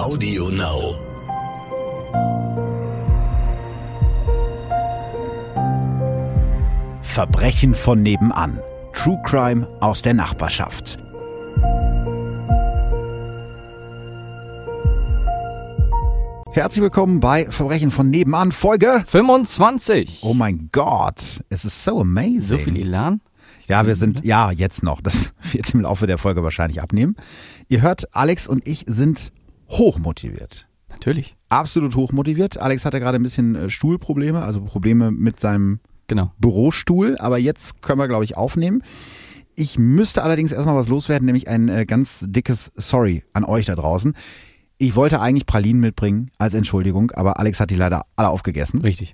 Audio Now. Verbrechen von nebenan. True Crime aus der Nachbarschaft. Herzlich willkommen bei Verbrechen von nebenan, Folge. 25. Oh mein Gott, es ist so amazing. So viel Elan? Ja, wir sind, ja, jetzt noch. Das wird im Laufe der Folge wahrscheinlich abnehmen. Ihr hört, Alex und ich sind hochmotiviert. Natürlich. Absolut hochmotiviert. Alex hatte gerade ein bisschen äh, Stuhlprobleme, also Probleme mit seinem Genau. Bürostuhl, aber jetzt können wir, glaube ich, aufnehmen. Ich müsste allerdings erstmal was loswerden, nämlich ein äh, ganz dickes Sorry an euch da draußen. Ich wollte eigentlich Pralinen mitbringen als Entschuldigung, aber Alex hat die leider alle aufgegessen. Richtig.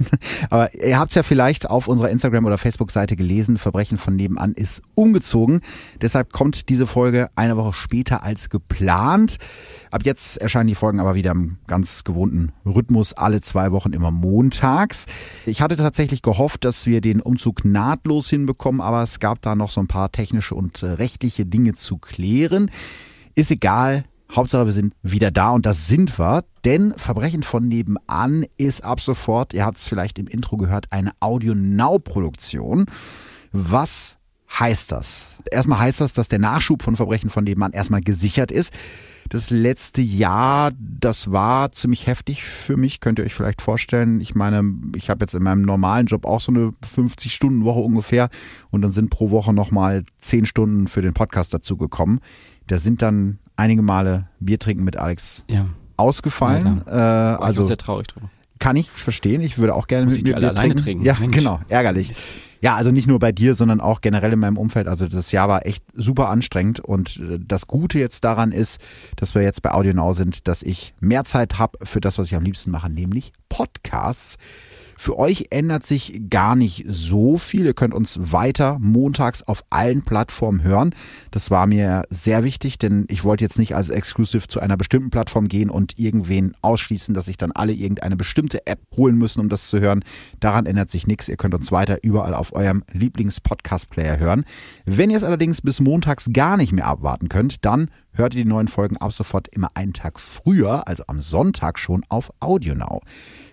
Aber ihr habt es ja vielleicht auf unserer Instagram- oder Facebook-Seite gelesen, Verbrechen von nebenan ist umgezogen. Deshalb kommt diese Folge eine Woche später als geplant. Ab jetzt erscheinen die Folgen aber wieder im ganz gewohnten Rhythmus, alle zwei Wochen immer montags. Ich hatte tatsächlich gehofft, dass wir den Umzug nahtlos hinbekommen, aber es gab da noch so ein paar technische und äh, rechtliche Dinge zu klären. Ist egal, Hauptsache, wir sind wieder da und das sind wir, denn Verbrechen von nebenan ist ab sofort, ihr habt es vielleicht im Intro gehört, eine Audio-Now-Produktion. Was heißt das? Erstmal heißt das, dass der Nachschub von Verbrechen von nebenan erstmal gesichert ist. Das letzte Jahr, das war ziemlich heftig für mich, könnt ihr euch vielleicht vorstellen. Ich meine, ich habe jetzt in meinem normalen Job auch so eine 50-Stunden-Woche ungefähr und dann sind pro Woche nochmal 10 Stunden für den Podcast dazu gekommen. Da sind dann einige Male Bier trinken mit Alex Ja. ausgefallen. Äh, War ich also sehr traurig drüber. kann ich verstehen. Ich würde auch gerne Muss mit mir Bier alleine trinken. trinken? Ja, Mensch. genau, ärgerlich. Ja, also nicht nur bei dir, sondern auch generell in meinem Umfeld. Also das Jahr war echt super anstrengend und äh, das Gute jetzt daran ist, dass wir jetzt bei Audio Now sind, dass ich mehr Zeit habe für das, was ich am liebsten mache, nämlich Podcasts. Für euch ändert sich gar nicht so viel. Ihr könnt uns weiter montags auf allen Plattformen hören. Das war mir sehr wichtig, denn ich wollte jetzt nicht als Exclusive zu einer bestimmten Plattform gehen und irgendwen ausschließen, dass sich dann alle irgendeine bestimmte App holen müssen, um das zu hören. Daran ändert sich nichts. Ihr könnt uns weiter überall auf eurem Lieblings-Podcast-Player hören. Wenn ihr es allerdings bis montags gar nicht mehr abwarten könnt, dann hört ihr die neuen Folgen ab sofort immer einen Tag früher, also am Sonntag schon auf Audio Now.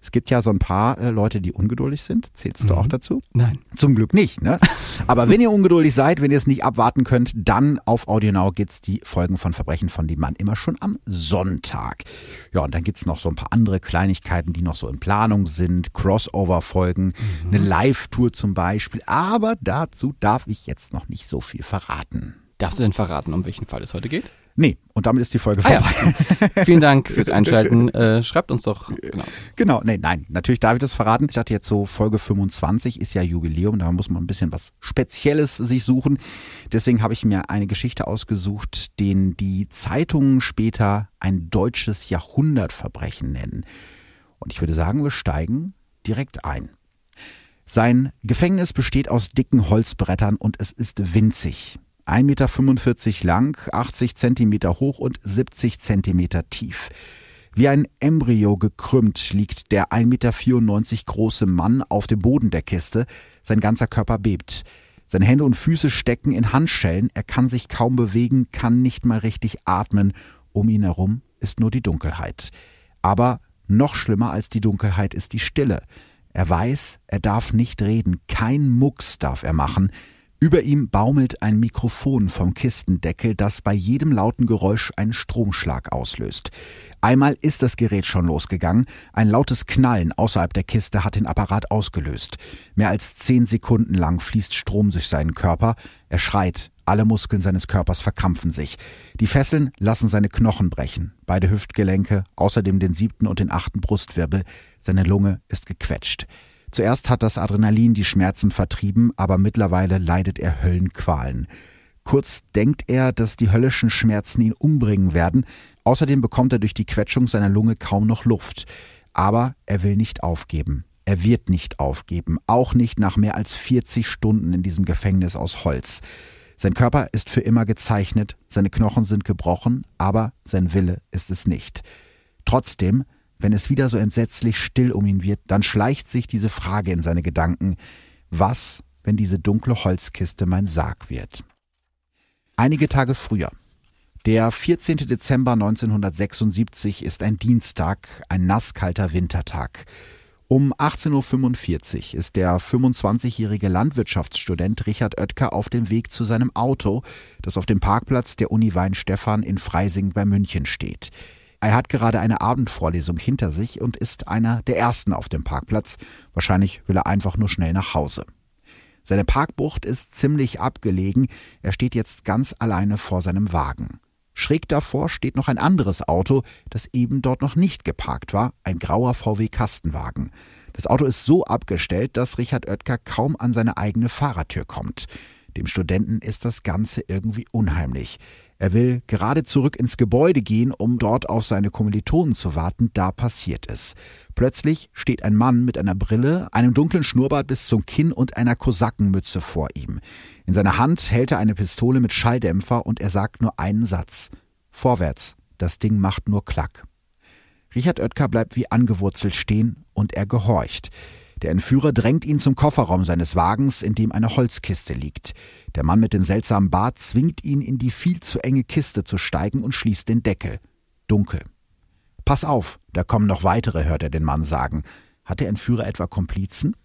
Es gibt ja so ein paar äh, Leute, die ungeduldig sind. Zählst du auch dazu? Nein. Zum Glück nicht, ne? Aber wenn ihr ungeduldig seid, wenn ihr es nicht abwarten könnt, dann auf AudioNow gibt's die Folgen von Verbrechen von dem Mann immer schon am Sonntag. Ja, und dann gibt's noch so ein paar andere Kleinigkeiten, die noch so in Planung sind. Crossover-Folgen, eine Live-Tour zum Beispiel. Aber dazu darf ich jetzt noch nicht so viel verraten. Darfst du denn verraten, um welchen Fall es heute geht? Nee, und damit ist die Folge Ah ja. vorbei. Vielen Dank fürs Einschalten. Äh, schreibt uns doch. Genau. Genau, nee, nein, natürlich darf ich das verraten. Ich dachte jetzt so, Folge 25 ist ja Jubiläum, da muss man ein bisschen was Spezielles sich suchen. Deswegen habe ich mir eine Geschichte ausgesucht, den die Zeitungen später ein deutsches Jahrhundertverbrechen nennen. Und ich würde sagen, wir steigen direkt ein. Sein Gefängnis besteht aus dicken Holzbrettern und es ist winzig. 1,45 Meter lang, 80 Zentimeter hoch und 70 Zentimeter tief. Wie ein Embryo gekrümmt liegt der 1,94 Meter große Mann auf dem Boden der Kiste. Sein ganzer Körper bebt. Seine Hände und Füße stecken in Handschellen. Er kann sich kaum bewegen, kann nicht mal richtig atmen. Um ihn herum ist nur die Dunkelheit. Aber noch schlimmer als die Dunkelheit ist die Stille. Er weiß, er darf nicht reden. Kein Mucks darf er machen. Über ihm baumelt ein Mikrofon vom Kistendeckel, das bei jedem lauten Geräusch einen Stromschlag auslöst. Einmal ist das Gerät schon losgegangen. Ein lautes Knallen außerhalb der Kiste hat den Apparat ausgelöst. Mehr als zehn Sekunden lang fließt Strom durch seinen Körper. Er schreit. Alle Muskeln seines Körpers verkrampfen sich. Die Fesseln lassen seine Knochen brechen. Beide Hüftgelenke, außerdem den siebten und den achten Brustwirbel. Seine Lunge ist gequetscht. Zuerst hat das Adrenalin die Schmerzen vertrieben, aber mittlerweile leidet er Höllenqualen. Kurz denkt er, dass die höllischen Schmerzen ihn umbringen werden. Außerdem bekommt er durch die Quetschung seiner Lunge kaum noch Luft. Aber er will nicht aufgeben. Er wird nicht aufgeben, auch nicht nach mehr als 40 Stunden in diesem Gefängnis aus Holz. Sein Körper ist für immer gezeichnet, seine Knochen sind gebrochen, aber sein Wille ist es nicht. Trotzdem, wenn es wieder so entsetzlich still um ihn wird, dann schleicht sich diese Frage in seine Gedanken, was, wenn diese dunkle Holzkiste mein Sarg wird? Einige Tage früher. Der 14. Dezember 1976 ist ein Dienstag, ein nasskalter Wintertag. Um 18.45 Uhr ist der 25-jährige Landwirtschaftsstudent Richard Oetker auf dem Weg zu seinem Auto, das auf dem Parkplatz der Uni Weinstefan in Freising bei München steht. Er hat gerade eine Abendvorlesung hinter sich und ist einer der ersten auf dem Parkplatz. Wahrscheinlich will er einfach nur schnell nach Hause. Seine Parkbucht ist ziemlich abgelegen. Er steht jetzt ganz alleine vor seinem Wagen. Schräg davor steht noch ein anderes Auto, das eben dort noch nicht geparkt war, ein grauer VW Kastenwagen. Das Auto ist so abgestellt, dass Richard Oetker kaum an seine eigene Fahrertür kommt. Dem Studenten ist das Ganze irgendwie unheimlich. Er will gerade zurück ins Gebäude gehen, um dort auf seine Kommilitonen zu warten, da passiert es. Plötzlich steht ein Mann mit einer Brille, einem dunklen Schnurrbart bis zum Kinn und einer Kosakenmütze vor ihm. In seiner Hand hält er eine Pistole mit Schalldämpfer und er sagt nur einen Satz. Vorwärts, das Ding macht nur Klack. Richard Oetker bleibt wie angewurzelt stehen und er gehorcht. Der Entführer drängt ihn zum Kofferraum seines Wagens, in dem eine Holzkiste liegt. Der Mann mit dem seltsamen Bart zwingt ihn in die viel zu enge Kiste zu steigen und schließt den Deckel. Dunkel. Pass auf, da kommen noch weitere, hört er den Mann sagen. Hat der Entführer etwa Komplizen?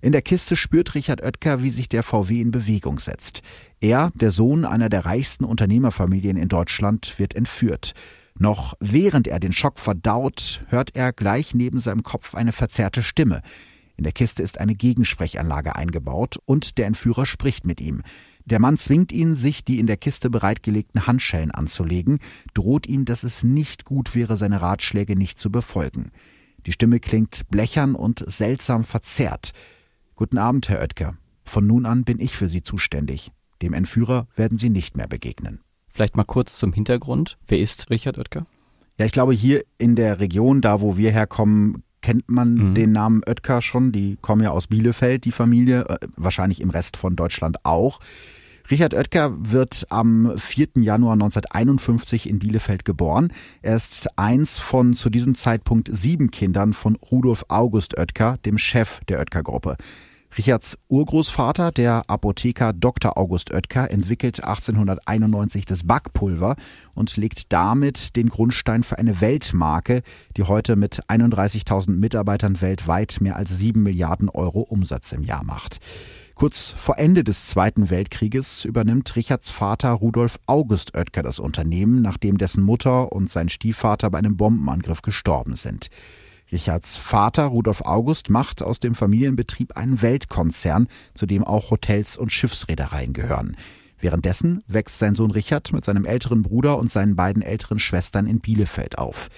In der Kiste spürt Richard Oetker, wie sich der VW in Bewegung setzt. Er, der Sohn einer der reichsten Unternehmerfamilien in Deutschland, wird entführt. Noch während er den Schock verdaut, hört er gleich neben seinem Kopf eine verzerrte Stimme. In der Kiste ist eine Gegensprechanlage eingebaut und der Entführer spricht mit ihm. Der Mann zwingt ihn, sich die in der Kiste bereitgelegten Handschellen anzulegen, droht ihm, dass es nicht gut wäre, seine Ratschläge nicht zu befolgen. Die Stimme klingt blechern und seltsam verzerrt. Guten Abend, Herr Oetker. Von nun an bin ich für Sie zuständig. Dem Entführer werden Sie nicht mehr begegnen. Vielleicht mal kurz zum Hintergrund. Wer ist Richard Oetker? Ja, ich glaube, hier in der Region, da wo wir herkommen, kennt man mhm. den Namen Oetker schon. Die kommen ja aus Bielefeld, die Familie, äh, wahrscheinlich im Rest von Deutschland auch. Richard Oetker wird am 4. Januar 1951 in Bielefeld geboren. Er ist eins von zu diesem Zeitpunkt sieben Kindern von Rudolf August Oetker, dem Chef der Oetker-Gruppe. Richards Urgroßvater, der Apotheker Dr. August Oetker, entwickelt 1891 das Backpulver und legt damit den Grundstein für eine Weltmarke, die heute mit 31.000 Mitarbeitern weltweit mehr als 7 Milliarden Euro Umsatz im Jahr macht. Kurz vor Ende des Zweiten Weltkrieges übernimmt Richards Vater Rudolf August Oetker das Unternehmen, nachdem dessen Mutter und sein Stiefvater bei einem Bombenangriff gestorben sind. Richards Vater Rudolf August macht aus dem Familienbetrieb einen Weltkonzern, zu dem auch Hotels und Schiffsreedereien gehören. Währenddessen wächst sein Sohn Richard mit seinem älteren Bruder und seinen beiden älteren Schwestern in Bielefeld auf.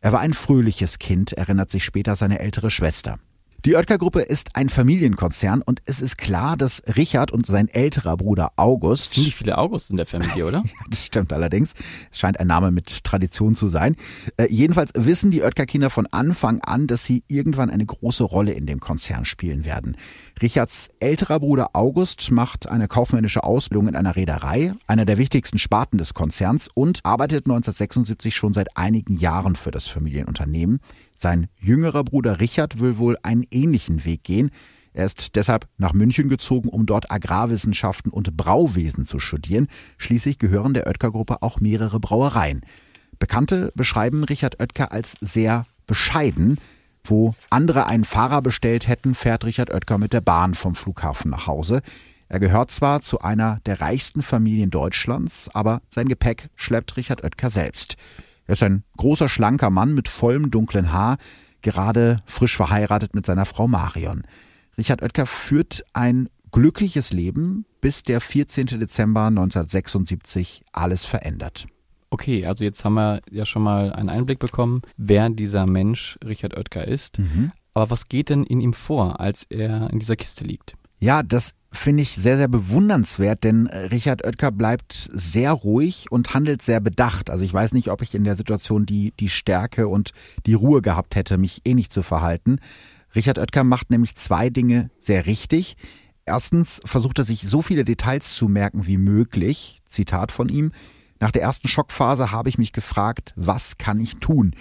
Er war ein fröhliches Kind, erinnert sich später seine ältere Schwester. Die Oetker-Gruppe ist ein Familienkonzern und es ist klar, dass Richard und sein älterer Bruder August. Ziemlich viele August in der Familie, oder? das stimmt allerdings. Es scheint ein Name mit Tradition zu sein. Äh, jedenfalls wissen die Oetker-Kinder von Anfang an, dass sie irgendwann eine große Rolle in dem Konzern spielen werden. Richards älterer Bruder August macht eine kaufmännische Ausbildung in einer Reederei, einer der wichtigsten Sparten des Konzerns, und arbeitet 1976 schon seit einigen Jahren für das Familienunternehmen. Sein jüngerer Bruder Richard will wohl einen ähnlichen Weg gehen. Er ist deshalb nach München gezogen, um dort Agrarwissenschaften und Brauwesen zu studieren. Schließlich gehören der Oetker-Gruppe auch mehrere Brauereien. Bekannte beschreiben Richard Oetker als sehr bescheiden. Wo andere einen Fahrer bestellt hätten, fährt Richard Oetker mit der Bahn vom Flughafen nach Hause. Er gehört zwar zu einer der reichsten Familien Deutschlands, aber sein Gepäck schleppt Richard Oetker selbst. Er ist ein großer, schlanker Mann mit vollem dunklen Haar, gerade frisch verheiratet mit seiner Frau Marion. Richard Oetker führt ein glückliches Leben, bis der 14. Dezember 1976 alles verändert. Okay, also jetzt haben wir ja schon mal einen Einblick bekommen, wer dieser Mensch Richard Oetker ist. Mhm. Aber was geht denn in ihm vor, als er in dieser Kiste liegt? Ja, das finde ich sehr, sehr bewundernswert, denn äh, Richard Oetker bleibt sehr ruhig und handelt sehr bedacht. Also ich weiß nicht, ob ich in der Situation die, die Stärke und die Ruhe gehabt hätte, mich eh nicht zu verhalten. Richard Oetker macht nämlich zwei Dinge sehr richtig. Erstens versucht er sich so viele Details zu merken wie möglich. Zitat von ihm. Nach der ersten Schockphase habe ich mich gefragt, was kann ich tun?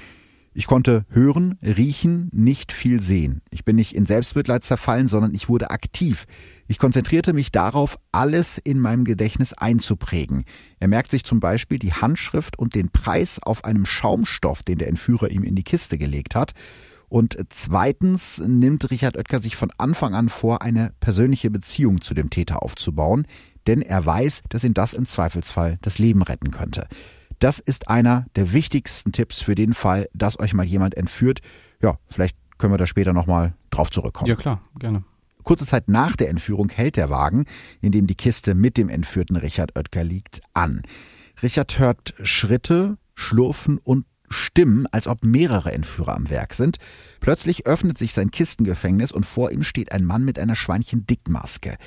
Ich konnte hören, riechen, nicht viel sehen. Ich bin nicht in Selbstmitleid zerfallen, sondern ich wurde aktiv. Ich konzentrierte mich darauf, alles in meinem Gedächtnis einzuprägen. Er merkt sich zum Beispiel die Handschrift und den Preis auf einem Schaumstoff, den der Entführer ihm in die Kiste gelegt hat. Und zweitens nimmt Richard Oetker sich von Anfang an vor, eine persönliche Beziehung zu dem Täter aufzubauen, denn er weiß, dass ihm das im Zweifelsfall das Leben retten könnte. Das ist einer der wichtigsten Tipps für den Fall, dass euch mal jemand entführt. Ja, vielleicht können wir da später nochmal drauf zurückkommen. Ja, klar, gerne. Kurze Zeit nach der Entführung hält der Wagen, in dem die Kiste mit dem entführten Richard Oetker liegt, an. Richard hört Schritte, Schlurfen und Stimmen, als ob mehrere Entführer am Werk sind. Plötzlich öffnet sich sein Kistengefängnis und vor ihm steht ein Mann mit einer Schweinchen-Dickmaske.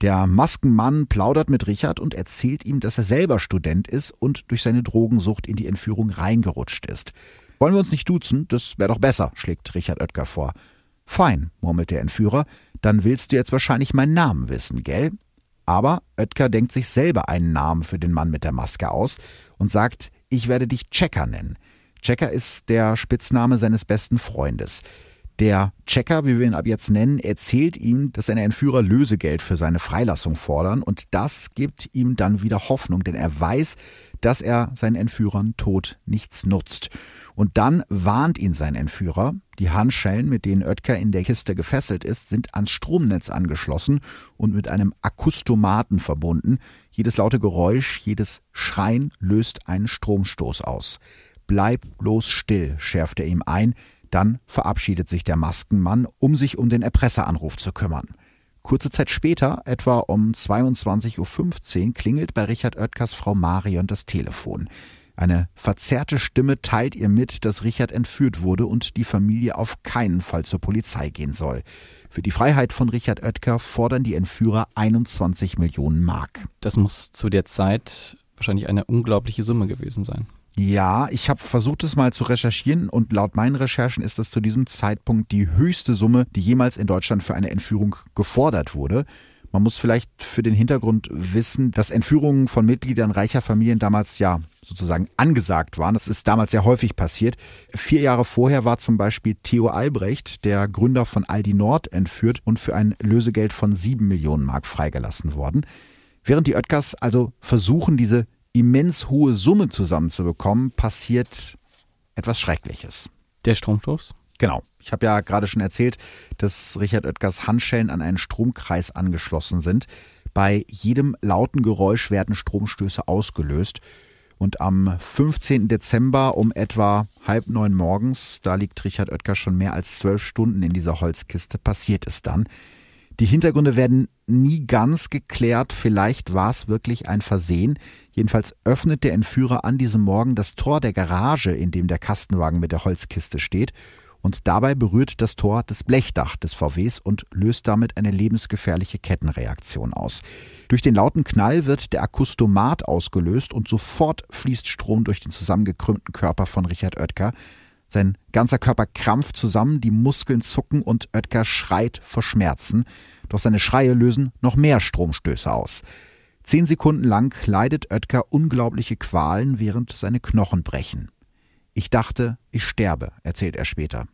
Der Maskenmann plaudert mit Richard und erzählt ihm, dass er selber Student ist und durch seine Drogensucht in die Entführung reingerutscht ist. Wollen wir uns nicht duzen? Das wäre doch besser, schlägt Richard Oetker vor. Fein, murmelt der Entführer, dann willst du jetzt wahrscheinlich meinen Namen wissen, gell? Aber Oetker denkt sich selber einen Namen für den Mann mit der Maske aus und sagt, ich werde dich Checker nennen. Checker ist der Spitzname seines besten Freundes. Der Checker, wie wir ihn ab jetzt nennen, erzählt ihm, dass seine Entführer Lösegeld für seine Freilassung fordern und das gibt ihm dann wieder Hoffnung, denn er weiß, dass er seinen Entführern Tod nichts nutzt. Und dann warnt ihn sein Entführer, die Handschellen, mit denen Oetker in der Kiste gefesselt ist, sind ans Stromnetz angeschlossen und mit einem Akustomaten verbunden. Jedes laute Geräusch, jedes Schreien löst einen Stromstoß aus. Bleib bloß still, schärft er ihm ein, dann verabschiedet sich der Maskenmann, um sich um den Erpresseranruf zu kümmern. Kurze Zeit später, etwa um 22.15 Uhr, klingelt bei Richard Oetkers Frau Marion das Telefon. Eine verzerrte Stimme teilt ihr mit, dass Richard entführt wurde und die Familie auf keinen Fall zur Polizei gehen soll. Für die Freiheit von Richard Oetker fordern die Entführer 21 Millionen Mark. Das muss zu der Zeit wahrscheinlich eine unglaubliche Summe gewesen sein. Ja, ich habe versucht es mal zu recherchieren und laut meinen Recherchen ist das zu diesem Zeitpunkt die höchste Summe, die jemals in Deutschland für eine Entführung gefordert wurde. Man muss vielleicht für den Hintergrund wissen, dass Entführungen von Mitgliedern reicher Familien damals ja sozusagen angesagt waren. Das ist damals sehr häufig passiert. Vier Jahre vorher war zum Beispiel Theo Albrecht, der Gründer von Aldi Nord, entführt und für ein Lösegeld von sieben Millionen Mark freigelassen worden. Während die Oetkers also versuchen, diese immens hohe Summe zusammenzubekommen, passiert etwas Schreckliches. Der Stromstoß? Genau. Ich habe ja gerade schon erzählt, dass Richard Oetkers Handschellen an einen Stromkreis angeschlossen sind. Bei jedem lauten Geräusch werden Stromstöße ausgelöst. Und am 15. Dezember um etwa halb neun morgens, da liegt Richard Oetker schon mehr als zwölf Stunden in dieser Holzkiste, passiert es dann. Die Hintergründe werden nie ganz geklärt. Vielleicht war es wirklich ein Versehen. Jedenfalls öffnet der Entführer an diesem Morgen das Tor der Garage, in dem der Kastenwagen mit der Holzkiste steht. Und dabei berührt das Tor das Blechdach des VWs und löst damit eine lebensgefährliche Kettenreaktion aus. Durch den lauten Knall wird der Akustomat ausgelöst und sofort fließt Strom durch den zusammengekrümmten Körper von Richard Oetker. Sein ganzer Körper krampft zusammen, die Muskeln zucken und Oetker schreit vor Schmerzen. Doch seine Schreie lösen noch mehr Stromstöße aus. Zehn Sekunden lang leidet Oetker unglaubliche Qualen, während seine Knochen brechen. Ich dachte, ich sterbe, erzählt er später.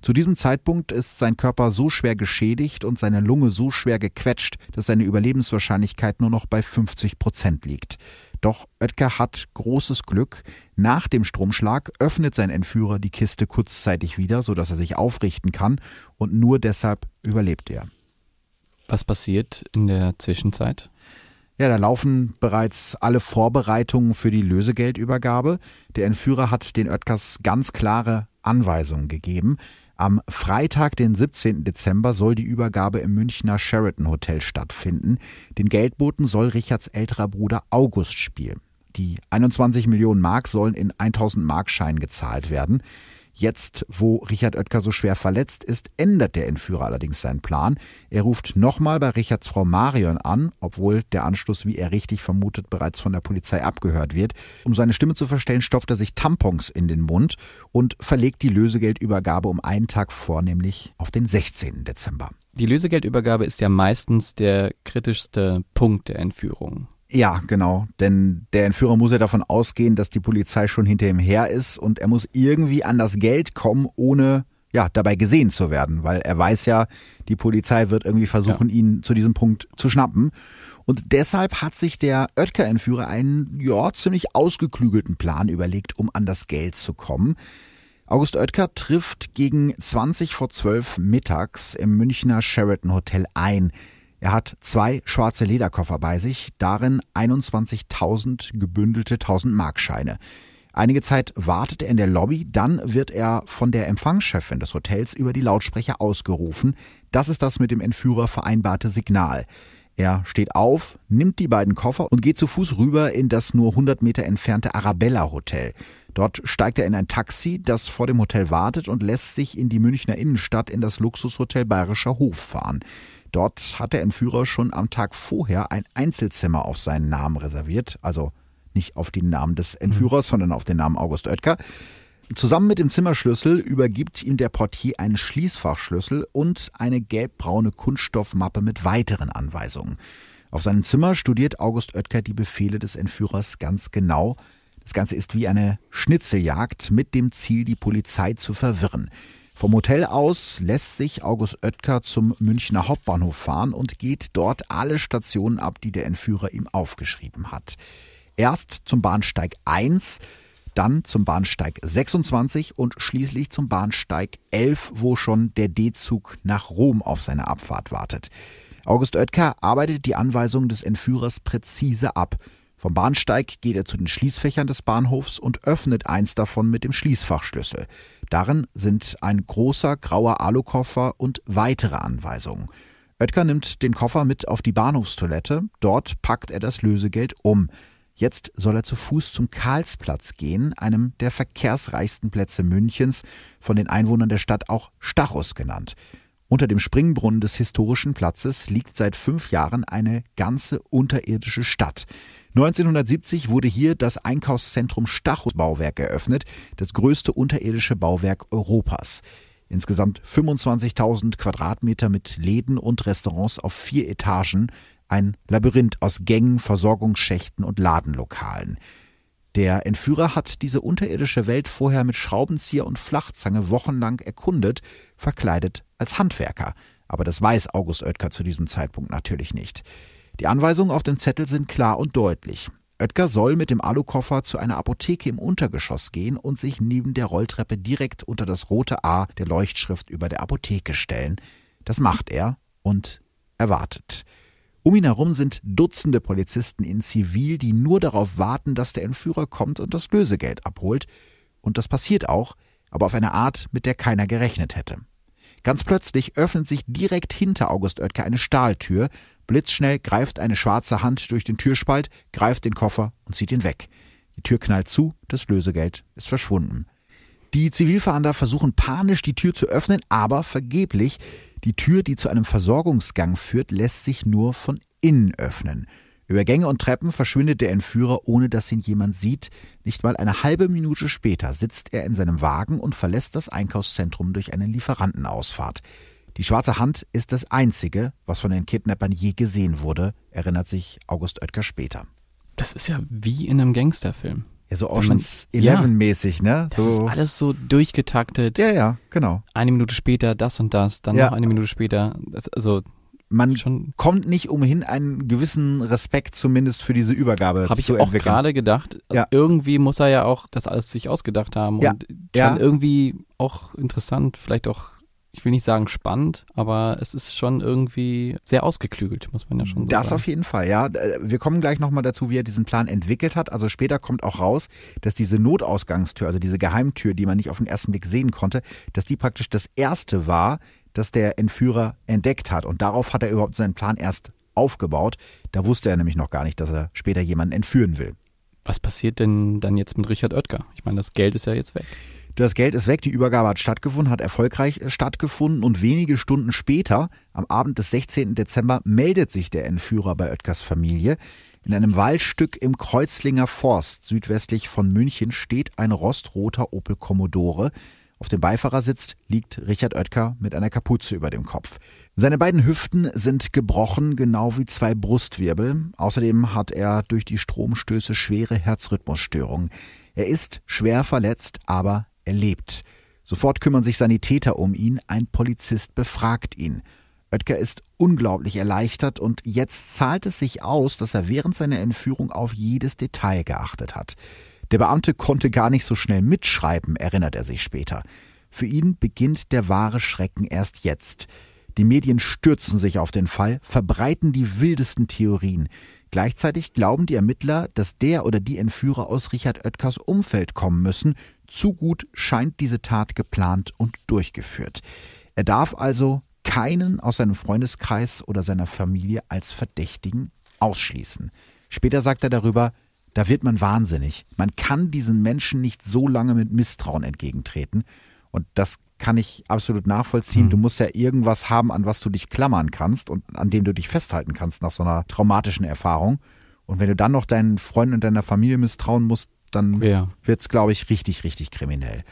Zu diesem Zeitpunkt ist sein Körper so schwer geschädigt und seine Lunge so schwer gequetscht, dass seine Überlebenswahrscheinlichkeit nur noch bei 50 Prozent liegt. Doch Oetker hat großes Glück. Nach dem Stromschlag öffnet sein Entführer die Kiste kurzzeitig wieder, sodass er sich aufrichten kann und nur deshalb überlebt er. Was passiert in der Zwischenzeit? Ja, da laufen bereits alle Vorbereitungen für die Lösegeldübergabe. Der Entführer hat den Oetkers ganz klare Anweisungen gegeben. Am Freitag, den 17. Dezember, soll die Übergabe im Münchner Sheraton Hotel stattfinden. Den Geldboten soll Richards älterer Bruder August spielen. Die 21 Millionen Mark sollen in 1000 Mark Schein gezahlt werden. Jetzt, wo Richard Oetker so schwer verletzt ist, ändert der Entführer allerdings seinen Plan. Er ruft nochmal bei Richards Frau Marion an, obwohl der Anschluss, wie er richtig vermutet, bereits von der Polizei abgehört wird. Um seine Stimme zu verstellen, stopft er sich Tampons in den Mund und verlegt die Lösegeldübergabe um einen Tag vor, nämlich auf den 16. Dezember. Die Lösegeldübergabe ist ja meistens der kritischste Punkt der Entführung. Ja, genau. Denn der Entführer muss ja davon ausgehen, dass die Polizei schon hinter ihm her ist und er muss irgendwie an das Geld kommen, ohne ja, dabei gesehen zu werden, weil er weiß ja, die Polizei wird irgendwie versuchen, ja. ihn zu diesem Punkt zu schnappen. Und deshalb hat sich der Oetker-Entführer einen, ja, ziemlich ausgeklügelten Plan überlegt, um an das Geld zu kommen. August Oetker trifft gegen 20 vor 12 mittags im Münchner Sheraton Hotel ein. Er hat zwei schwarze Lederkoffer bei sich, darin 21.000 gebündelte 1000-Markscheine. Einige Zeit wartet er in der Lobby, dann wird er von der Empfangschefin des Hotels über die Lautsprecher ausgerufen. Das ist das mit dem Entführer vereinbarte Signal. Er steht auf, nimmt die beiden Koffer und geht zu Fuß rüber in das nur 100 Meter entfernte Arabella Hotel. Dort steigt er in ein Taxi, das vor dem Hotel wartet und lässt sich in die Münchner Innenstadt in das Luxushotel Bayerischer Hof fahren. Dort hat der Entführer schon am Tag vorher ein Einzelzimmer auf seinen Namen reserviert, also nicht auf den Namen des Entführers, mhm. sondern auf den Namen August Oetker. Zusammen mit dem Zimmerschlüssel übergibt ihm der Portier einen Schließfachschlüssel und eine gelbbraune Kunststoffmappe mit weiteren Anweisungen. Auf seinem Zimmer studiert August Oetker die Befehle des Entführers ganz genau. Das Ganze ist wie eine Schnitzeljagd mit dem Ziel, die Polizei zu verwirren. Vom Hotel aus lässt sich August Oetker zum Münchner Hauptbahnhof fahren und geht dort alle Stationen ab, die der Entführer ihm aufgeschrieben hat. Erst zum Bahnsteig 1, dann zum Bahnsteig 26 und schließlich zum Bahnsteig 11, wo schon der D-Zug nach Rom auf seine Abfahrt wartet. August Oetker arbeitet die Anweisungen des Entführers präzise ab. Vom Bahnsteig geht er zu den Schließfächern des Bahnhofs und öffnet eins davon mit dem Schließfachschlüssel. Darin sind ein großer grauer Alukoffer und weitere Anweisungen. Oetker nimmt den Koffer mit auf die Bahnhofstoilette. Dort packt er das Lösegeld um. Jetzt soll er zu Fuß zum Karlsplatz gehen, einem der verkehrsreichsten Plätze Münchens, von den Einwohnern der Stadt auch Stachus genannt. Unter dem Springbrunnen des historischen Platzes liegt seit fünf Jahren eine ganze unterirdische Stadt. 1970 wurde hier das Einkaufszentrum Stachus Bauwerk eröffnet, das größte unterirdische Bauwerk Europas. Insgesamt 25.000 Quadratmeter mit Läden und Restaurants auf vier Etagen, ein Labyrinth aus Gängen, Versorgungsschächten und Ladenlokalen. Der Entführer hat diese unterirdische Welt vorher mit Schraubenzieher und Flachzange wochenlang erkundet, verkleidet als Handwerker. Aber das weiß August Oetker zu diesem Zeitpunkt natürlich nicht. Die Anweisungen auf dem Zettel sind klar und deutlich. Oetker soll mit dem Alukoffer zu einer Apotheke im Untergeschoss gehen und sich neben der Rolltreppe direkt unter das rote A der Leuchtschrift über der Apotheke stellen. Das macht er und erwartet. Um ihn herum sind Dutzende Polizisten in Zivil, die nur darauf warten, dass der Entführer kommt und das Lösegeld abholt. Und das passiert auch, aber auf eine Art, mit der keiner gerechnet hätte. Ganz plötzlich öffnet sich direkt hinter August Oetker eine Stahltür. Blitzschnell greift eine schwarze Hand durch den Türspalt, greift den Koffer und zieht ihn weg. Die Tür knallt zu, das Lösegeld ist verschwunden. Die Zivilfahnder versuchen panisch die Tür zu öffnen, aber vergeblich. Die Tür, die zu einem Versorgungsgang führt, lässt sich nur von innen öffnen. Über Gänge und Treppen verschwindet der Entführer, ohne dass ihn jemand sieht. Nicht mal eine halbe Minute später sitzt er in seinem Wagen und verlässt das Einkaufszentrum durch eine Lieferantenausfahrt. Die schwarze Hand ist das Einzige, was von den Kidnappern je gesehen wurde, erinnert sich August Oetker später. Das ist ja wie in einem Gangsterfilm. Ja, so Oceans 11-mäßig, ja, ne? So. Das ist alles so durchgetaktet. Ja, ja, genau. Eine Minute später das und das, dann ja. noch eine Minute später. Das, also man schon kommt nicht umhin, einen gewissen Respekt zumindest für diese Übergabe hab zu entwickeln. Habe ich auch gerade gedacht. Ja. Irgendwie muss er ja auch das alles sich ausgedacht haben ja. und schon ja. irgendwie auch interessant, vielleicht auch ich will nicht sagen spannend, aber es ist schon irgendwie sehr ausgeklügelt, muss man ja schon so das sagen. Das auf jeden Fall, ja. Wir kommen gleich nochmal dazu, wie er diesen Plan entwickelt hat. Also später kommt auch raus, dass diese Notausgangstür, also diese Geheimtür, die man nicht auf den ersten Blick sehen konnte, dass die praktisch das erste war, das der Entführer entdeckt hat. Und darauf hat er überhaupt seinen Plan erst aufgebaut. Da wusste er nämlich noch gar nicht, dass er später jemanden entführen will. Was passiert denn dann jetzt mit Richard Oetker? Ich meine, das Geld ist ja jetzt weg. Das Geld ist weg, die Übergabe hat stattgefunden, hat erfolgreich stattgefunden und wenige Stunden später, am Abend des 16. Dezember, meldet sich der Entführer bei Oetkers Familie. In einem Waldstück im Kreuzlinger Forst südwestlich von München steht ein rostroter Opel Commodore Auf dem Beifahrersitz liegt Richard Oetker mit einer Kapuze über dem Kopf. Seine beiden Hüften sind gebrochen, genau wie zwei Brustwirbel. Außerdem hat er durch die Stromstöße schwere Herzrhythmusstörungen. Er ist schwer verletzt, aber er lebt. Sofort kümmern sich Sanitäter um ihn, ein Polizist befragt ihn. Oetker ist unglaublich erleichtert und jetzt zahlt es sich aus, dass er während seiner Entführung auf jedes Detail geachtet hat. Der Beamte konnte gar nicht so schnell mitschreiben, erinnert er sich später. Für ihn beginnt der wahre Schrecken erst jetzt. Die Medien stürzen sich auf den Fall, verbreiten die wildesten Theorien. Gleichzeitig glauben die Ermittler, dass der oder die Entführer aus Richard Oetkers Umfeld kommen müssen. Zu gut scheint diese Tat geplant und durchgeführt. Er darf also keinen aus seinem Freundeskreis oder seiner Familie als Verdächtigen ausschließen. Später sagt er darüber, da wird man wahnsinnig. Man kann diesen Menschen nicht so lange mit Misstrauen entgegentreten. Und das kann ich absolut nachvollziehen. Mhm. Du musst ja irgendwas haben, an was du dich klammern kannst und an dem du dich festhalten kannst nach so einer traumatischen Erfahrung. Und wenn du dann noch deinen Freunden und deiner Familie misstrauen musst, dann ja. wird es, glaube ich, richtig, richtig kriminell.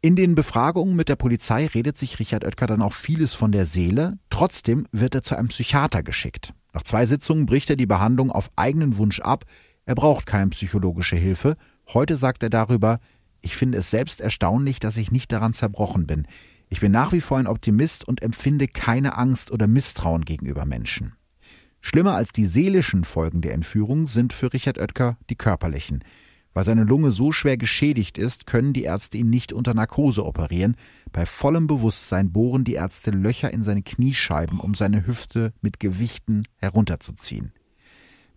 In den Befragungen mit der Polizei redet sich Richard Oetker dann auch vieles von der Seele. Trotzdem wird er zu einem Psychiater geschickt. Nach zwei Sitzungen bricht er die Behandlung auf eigenen Wunsch ab. Er braucht keine psychologische Hilfe. Heute sagt er darüber, ich finde es selbst erstaunlich, dass ich nicht daran zerbrochen bin. Ich bin nach wie vor ein Optimist und empfinde keine Angst oder Misstrauen gegenüber Menschen. Schlimmer als die seelischen Folgen der Entführung sind für Richard Oetker die körperlichen. Weil seine Lunge so schwer geschädigt ist, können die Ärzte ihn nicht unter Narkose operieren. Bei vollem Bewusstsein bohren die Ärzte Löcher in seine Kniescheiben, um seine Hüfte mit Gewichten herunterzuziehen.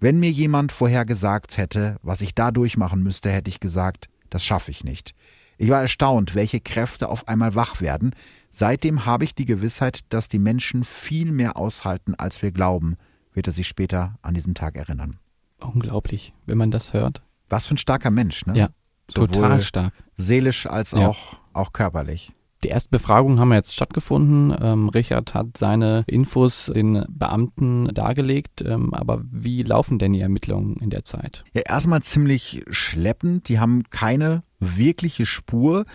Wenn mir jemand vorher gesagt hätte, was ich da durchmachen müsste, hätte ich gesagt, das schaffe ich nicht. Ich war erstaunt, welche Kräfte auf einmal wach werden. Seitdem habe ich die Gewissheit, dass die Menschen viel mehr aushalten, als wir glauben, wird er sich später an diesen Tag erinnern. Unglaublich, wenn man das hört. Was für ein starker Mensch, ne? Ja, Sowohl total stark. Seelisch als ja. auch, auch körperlich. Die ersten Befragungen haben jetzt stattgefunden. Ähm, Richard hat seine Infos den Beamten dargelegt. Ähm, aber wie laufen denn die Ermittlungen in der Zeit? Ja, erstmal ziemlich schleppend. Die haben keine wirkliche Spur.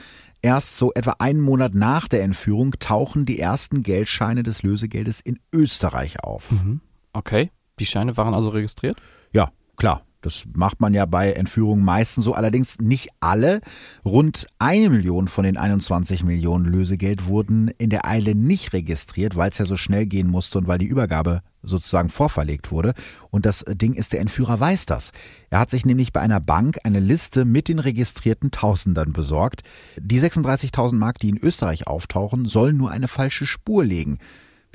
Erst so etwa einen Monat nach der Entführung tauchen die ersten Geldscheine des Lösegeldes in Österreich auf. Mhm. Okay. Die Scheine waren also registriert? Ja, klar. Das macht man ja bei Entführungen meistens so, allerdings nicht alle. Rund eine Million von den 21 Millionen Lösegeld wurden in der Eile nicht registriert, weil es ja so schnell gehen musste und weil die Übergabe sozusagen vorverlegt wurde. Und das Ding ist, der Entführer weiß das. Er hat sich nämlich bei einer Bank eine Liste mit den registrierten Tausendern besorgt. Die 36.000 Mark, die in Österreich auftauchen, sollen nur eine falsche Spur legen.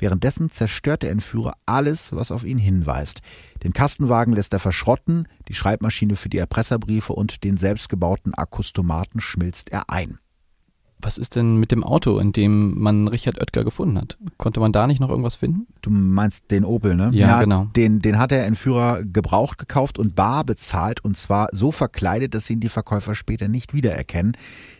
Währenddessen zerstört der Entführer alles, was auf ihn hinweist. Den Kastenwagen lässt er verschrotten, die Schreibmaschine für die Erpresserbriefe und den selbstgebauten Akkustomaten schmilzt er ein. Was ist denn mit dem Auto, in dem man Richard Oetker gefunden hat? Konnte man da nicht noch irgendwas finden? Du meinst den Opel, ne? Ja, ja genau. Den, den hat der Entführer gebraucht gekauft und bar bezahlt und zwar so verkleidet, dass ihn die Verkäufer später nicht wiedererkennen.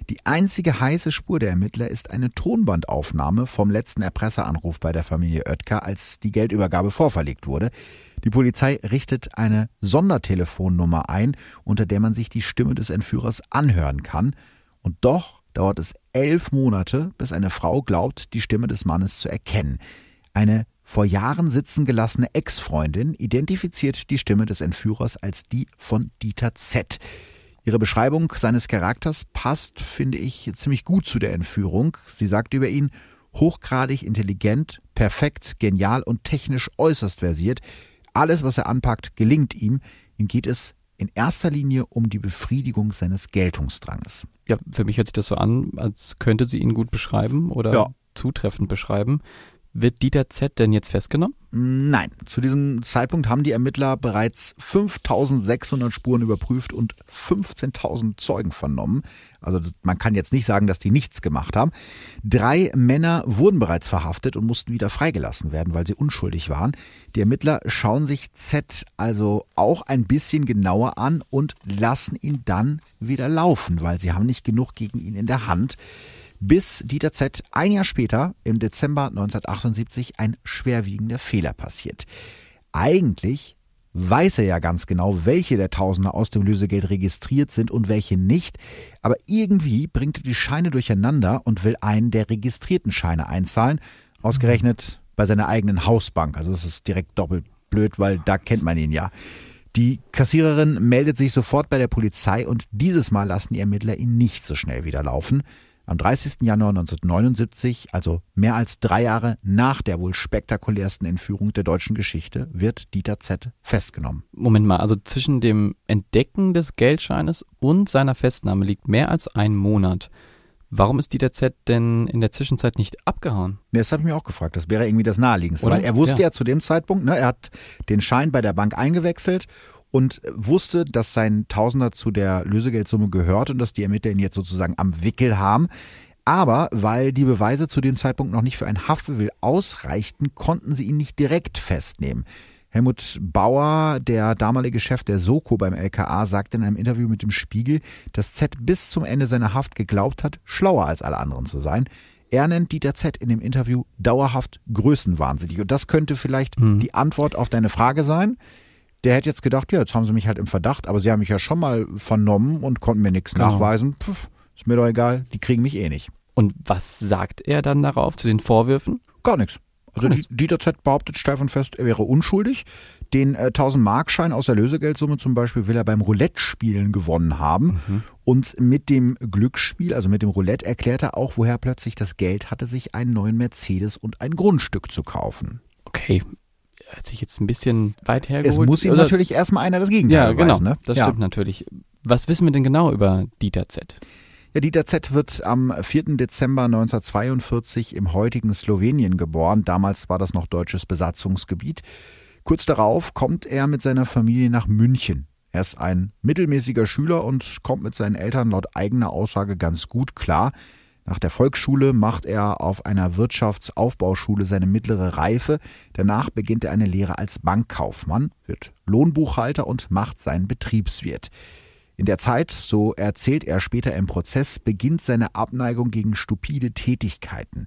Die einzige heiße Spur der Ermittler ist eine Tonbandaufnahme vom letzten Erpresseranruf bei der Familie Oetker, als die Geldübergabe vorverlegt wurde. Die Polizei richtet eine Sondertelefonnummer ein, unter der man sich die Stimme des Entführers anhören kann. Und doch dauert es elf Monate, bis eine Frau glaubt, die Stimme des Mannes zu erkennen. Eine vor Jahren sitzen gelassene Ex-Freundin identifiziert die Stimme des Entführers als die von Dieter Z. Ihre Beschreibung seines Charakters passt, finde ich, ziemlich gut zu der Entführung. Sie sagt über ihn, hochgradig intelligent, perfekt, genial und technisch äußerst versiert. Alles, was er anpackt, gelingt ihm. Ihm geht es in erster Linie um die Befriedigung seines Geltungsdranges. Ja, für mich hört sich das so an, als könnte sie ihn gut beschreiben oder ja. zutreffend beschreiben. Wird Dieter Z denn jetzt festgenommen? Nein, zu diesem Zeitpunkt haben die Ermittler bereits 5600 Spuren überprüft und 15.000 Zeugen vernommen. Also man kann jetzt nicht sagen, dass die nichts gemacht haben. Drei Männer wurden bereits verhaftet und mussten wieder freigelassen werden, weil sie unschuldig waren. Die Ermittler schauen sich Z also auch ein bisschen genauer an und lassen ihn dann wieder laufen, weil sie haben nicht genug gegen ihn in der Hand bis Dieter Z ein Jahr später, im Dezember 1978, ein schwerwiegender Fehler passiert. Eigentlich weiß er ja ganz genau, welche der Tausende aus dem Lösegeld registriert sind und welche nicht, aber irgendwie bringt er die Scheine durcheinander und will einen der registrierten Scheine einzahlen, ausgerechnet bei seiner eigenen Hausbank. Also das ist direkt doppelt blöd, weil da kennt man ihn ja. Die Kassiererin meldet sich sofort bei der Polizei und dieses Mal lassen die Ermittler ihn nicht so schnell wieder laufen. Am 30. Januar 1979, also mehr als drei Jahre nach der wohl spektakulärsten Entführung der deutschen Geschichte, wird Dieter Z. festgenommen. Moment mal, also zwischen dem Entdecken des Geldscheines und seiner Festnahme liegt mehr als ein Monat. Warum ist Dieter Z denn in der Zwischenzeit nicht abgehauen? Das habe ich mir auch gefragt. Das wäre irgendwie das Naheliegendste. Oder? Weil er wusste ja. ja zu dem Zeitpunkt, ne, er hat den Schein bei der Bank eingewechselt und wusste, dass sein Tausender zu der Lösegeldsumme gehört und dass die Ermittler ihn jetzt sozusagen am Wickel haben. Aber weil die Beweise zu dem Zeitpunkt noch nicht für ein Haftbefehl ausreichten, konnten sie ihn nicht direkt festnehmen. Helmut Bauer, der damalige Chef der Soko beim LKA, sagte in einem Interview mit dem Spiegel, dass Z bis zum Ende seiner Haft geglaubt hat, schlauer als alle anderen zu sein. Er nennt Dieter Z in dem Interview dauerhaft größenwahnsinnig. Und das könnte vielleicht mhm. die Antwort auf deine Frage sein der hätte jetzt gedacht, ja, jetzt haben sie mich halt im Verdacht, aber sie haben mich ja schon mal vernommen und konnten mir nichts genau. nachweisen. Pff, ist mir doch egal, die kriegen mich eh nicht. Und was sagt er dann darauf zu den Vorwürfen? Gar nichts. Also Dieter Z behauptet steif und fest, er wäre unschuldig. Den äh, 1000-Markschein aus der Lösegeldsumme zum Beispiel will er beim Roulette-Spielen gewonnen haben. Mhm. Und mit dem Glücksspiel, also mit dem Roulette, erklärt er auch, woher plötzlich das Geld hatte, sich einen neuen Mercedes und ein Grundstück zu kaufen. Okay, hört sich jetzt ein bisschen weit hergeholt. Es muss ihm Oder? natürlich erstmal einer das Gegenteil Ja, genau. ne? Das ja. stimmt natürlich. Was wissen wir denn genau über Dieter Z? Ja, Dieter Z wird am 4. Dezember 1942 im heutigen Slowenien geboren. Damals war das noch deutsches Besatzungsgebiet. Kurz darauf kommt er mit seiner Familie nach München. Er ist ein mittelmäßiger Schüler und kommt mit seinen Eltern laut eigener Aussage ganz gut klar. Nach der Volksschule macht er auf einer Wirtschaftsaufbauschule seine mittlere Reife. Danach beginnt er eine Lehre als Bankkaufmann, wird Lohnbuchhalter und macht seinen Betriebswirt. In der Zeit, so erzählt er später im Prozess, beginnt seine Abneigung gegen stupide Tätigkeiten.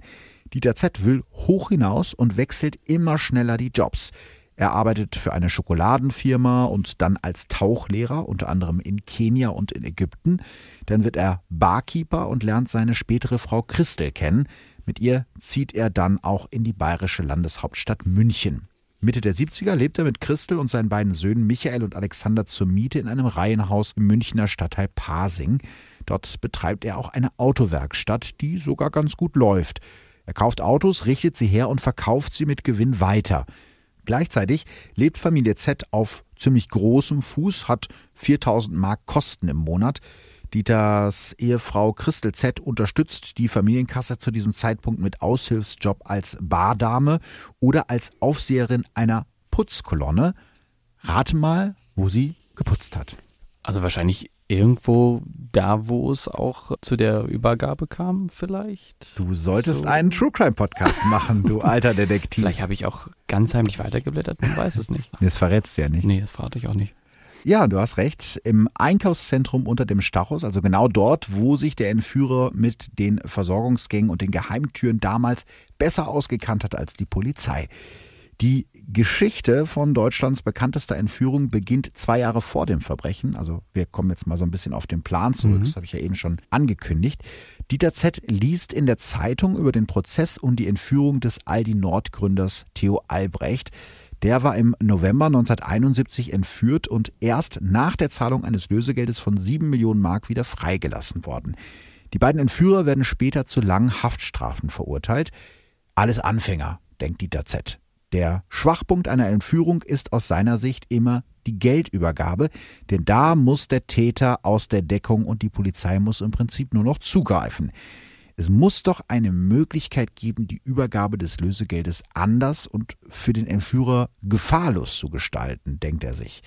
Dieter Z will hoch hinaus und wechselt immer schneller die Jobs. Er arbeitet für eine Schokoladenfirma und dann als Tauchlehrer, unter anderem in Kenia und in Ägypten. Dann wird er Barkeeper und lernt seine spätere Frau Christel kennen. Mit ihr zieht er dann auch in die bayerische Landeshauptstadt München. Mitte der 70er lebt er mit Christel und seinen beiden Söhnen Michael und Alexander zur Miete in einem Reihenhaus im Münchner Stadtteil Pasing. Dort betreibt er auch eine Autowerkstatt, die sogar ganz gut läuft. Er kauft Autos, richtet sie her und verkauft sie mit Gewinn weiter. Gleichzeitig lebt Familie Z auf ziemlich großem Fuß, hat 4000 Mark Kosten im Monat. Dieters Ehefrau Christel Z unterstützt die Familienkasse zu diesem Zeitpunkt mit Aushilfsjob als Bardame oder als Aufseherin einer Putzkolonne. Rate mal, wo sie geputzt hat. Also wahrscheinlich irgendwo da, wo es auch zu der Übergabe kam, vielleicht. Du solltest so. einen True Crime Podcast machen, du alter Detektiv. Vielleicht habe ich auch ganz heimlich weitergeblättert, man weiß es nicht. Das verrätst du ja nicht. Nee, das verrate ich auch nicht. Ja, du hast recht. Im Einkaufszentrum unter dem Stachus, also genau dort, wo sich der Entführer mit den Versorgungsgängen und den Geheimtüren damals besser ausgekannt hat als die Polizei. Die Geschichte von Deutschlands bekanntester Entführung beginnt zwei Jahre vor dem Verbrechen. Also wir kommen jetzt mal so ein bisschen auf den Plan zurück. Mhm. Das habe ich ja eben schon angekündigt. Dieter Z. liest in der Zeitung über den Prozess und die Entführung des Aldi Nord-Gründers Theo Albrecht. Der war im November 1971 entführt und erst nach der Zahlung eines Lösegeldes von sieben Millionen Mark wieder freigelassen worden. Die beiden Entführer werden später zu langen Haftstrafen verurteilt. Alles Anfänger, denkt Dieter Z. Der Schwachpunkt einer Entführung ist aus seiner Sicht immer die Geldübergabe, denn da muss der Täter aus der Deckung und die Polizei muss im Prinzip nur noch zugreifen. Es muss doch eine Möglichkeit geben, die Übergabe des Lösegeldes anders und für den Entführer gefahrlos zu gestalten, denkt er sich.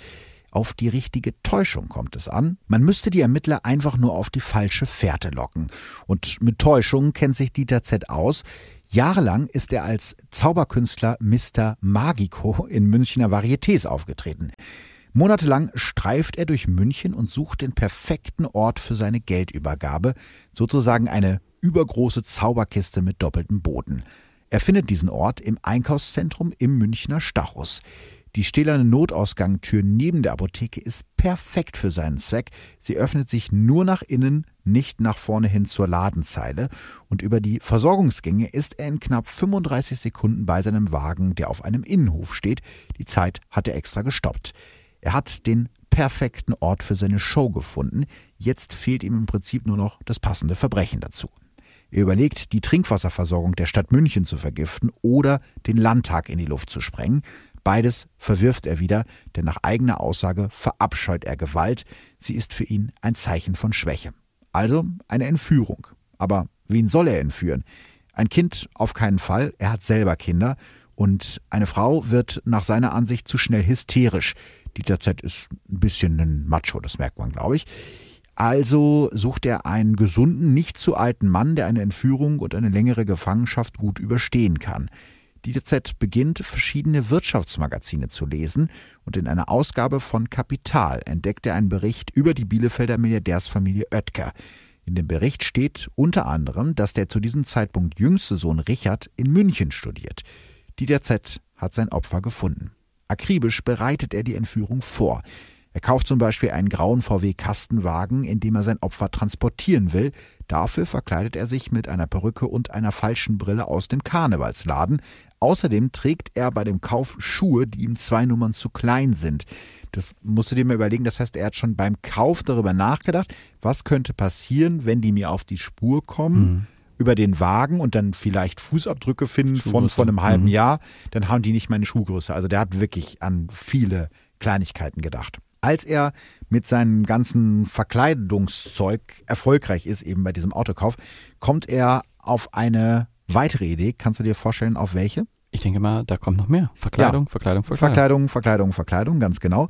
Auf die richtige Täuschung kommt es an. Man müsste die Ermittler einfach nur auf die falsche Fährte locken. Und mit Täuschungen kennt sich Dieter Z aus. Jahrelang ist er als Zauberkünstler Mr. Magico in Münchner Varietés aufgetreten. Monatelang streift er durch München und sucht den perfekten Ort für seine Geldübergabe, sozusagen eine übergroße Zauberkiste mit doppeltem Boden. Er findet diesen Ort im Einkaufszentrum im Münchner Stachus. Die stählerne Notausgangtür neben der Apotheke ist perfekt für seinen Zweck. Sie öffnet sich nur nach innen, nicht nach vorne hin zur Ladenzeile. Und über die Versorgungsgänge ist er in knapp 35 Sekunden bei seinem Wagen, der auf einem Innenhof steht. Die Zeit hat er extra gestoppt. Er hat den perfekten Ort für seine Show gefunden. Jetzt fehlt ihm im Prinzip nur noch das passende Verbrechen dazu. Er überlegt, die Trinkwasserversorgung der Stadt München zu vergiften oder den Landtag in die Luft zu sprengen. Beides verwirft er wieder, denn nach eigener Aussage verabscheut er Gewalt. Sie ist für ihn ein Zeichen von Schwäche. Also eine Entführung. Aber wen soll er entführen? Ein Kind auf keinen Fall, er hat selber Kinder. Und eine Frau wird nach seiner Ansicht zu schnell hysterisch. Dieter Z ist ein bisschen ein Macho, das merkt man, glaube ich. Also sucht er einen gesunden, nicht zu alten Mann, der eine Entführung und eine längere Gefangenschaft gut überstehen kann. Dieter Z beginnt, verschiedene Wirtschaftsmagazine zu lesen und in einer Ausgabe von Kapital entdeckt er einen Bericht über die Bielefelder Milliardärsfamilie Oetker. In dem Bericht steht unter anderem, dass der zu diesem Zeitpunkt jüngste Sohn Richard in München studiert. Dieter Z hat sein Opfer gefunden. Akribisch bereitet er die Entführung vor. Er kauft zum Beispiel einen grauen VW-Kastenwagen, in dem er sein Opfer transportieren will. Dafür verkleidet er sich mit einer Perücke und einer falschen Brille aus dem Karnevalsladen. Außerdem trägt er bei dem Kauf Schuhe, die ihm zwei Nummern zu klein sind. Das musst du dir mal überlegen. Das heißt, er hat schon beim Kauf darüber nachgedacht, was könnte passieren, wenn die mir auf die Spur kommen. Mhm über den Wagen und dann vielleicht Fußabdrücke finden von, von einem halben mhm. Jahr, dann haben die nicht meine Schuhgröße. Also der hat wirklich an viele Kleinigkeiten gedacht. Als er mit seinem ganzen Verkleidungszeug erfolgreich ist, eben bei diesem Autokauf, kommt er auf eine weitere Idee. Kannst du dir vorstellen, auf welche? Ich denke mal, da kommt noch mehr. Verkleidung, ja. Verkleidung, Verkleidung. Verkleidung, Verkleidung, Verkleidung, ganz genau.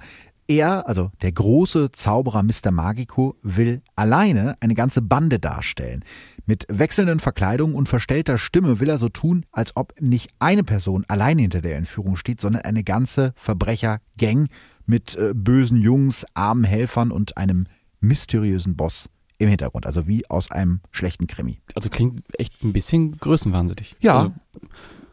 Er, also der große Zauberer Mr. Magico, will alleine eine ganze Bande darstellen. Mit wechselnden Verkleidungen und verstellter Stimme will er so tun, als ob nicht eine Person allein hinter der Entführung steht, sondern eine ganze Verbrechergang mit äh, bösen Jungs, armen Helfern und einem mysteriösen Boss im Hintergrund. Also wie aus einem schlechten Krimi. Also klingt echt ein bisschen größenwahnsinnig. Ja. Also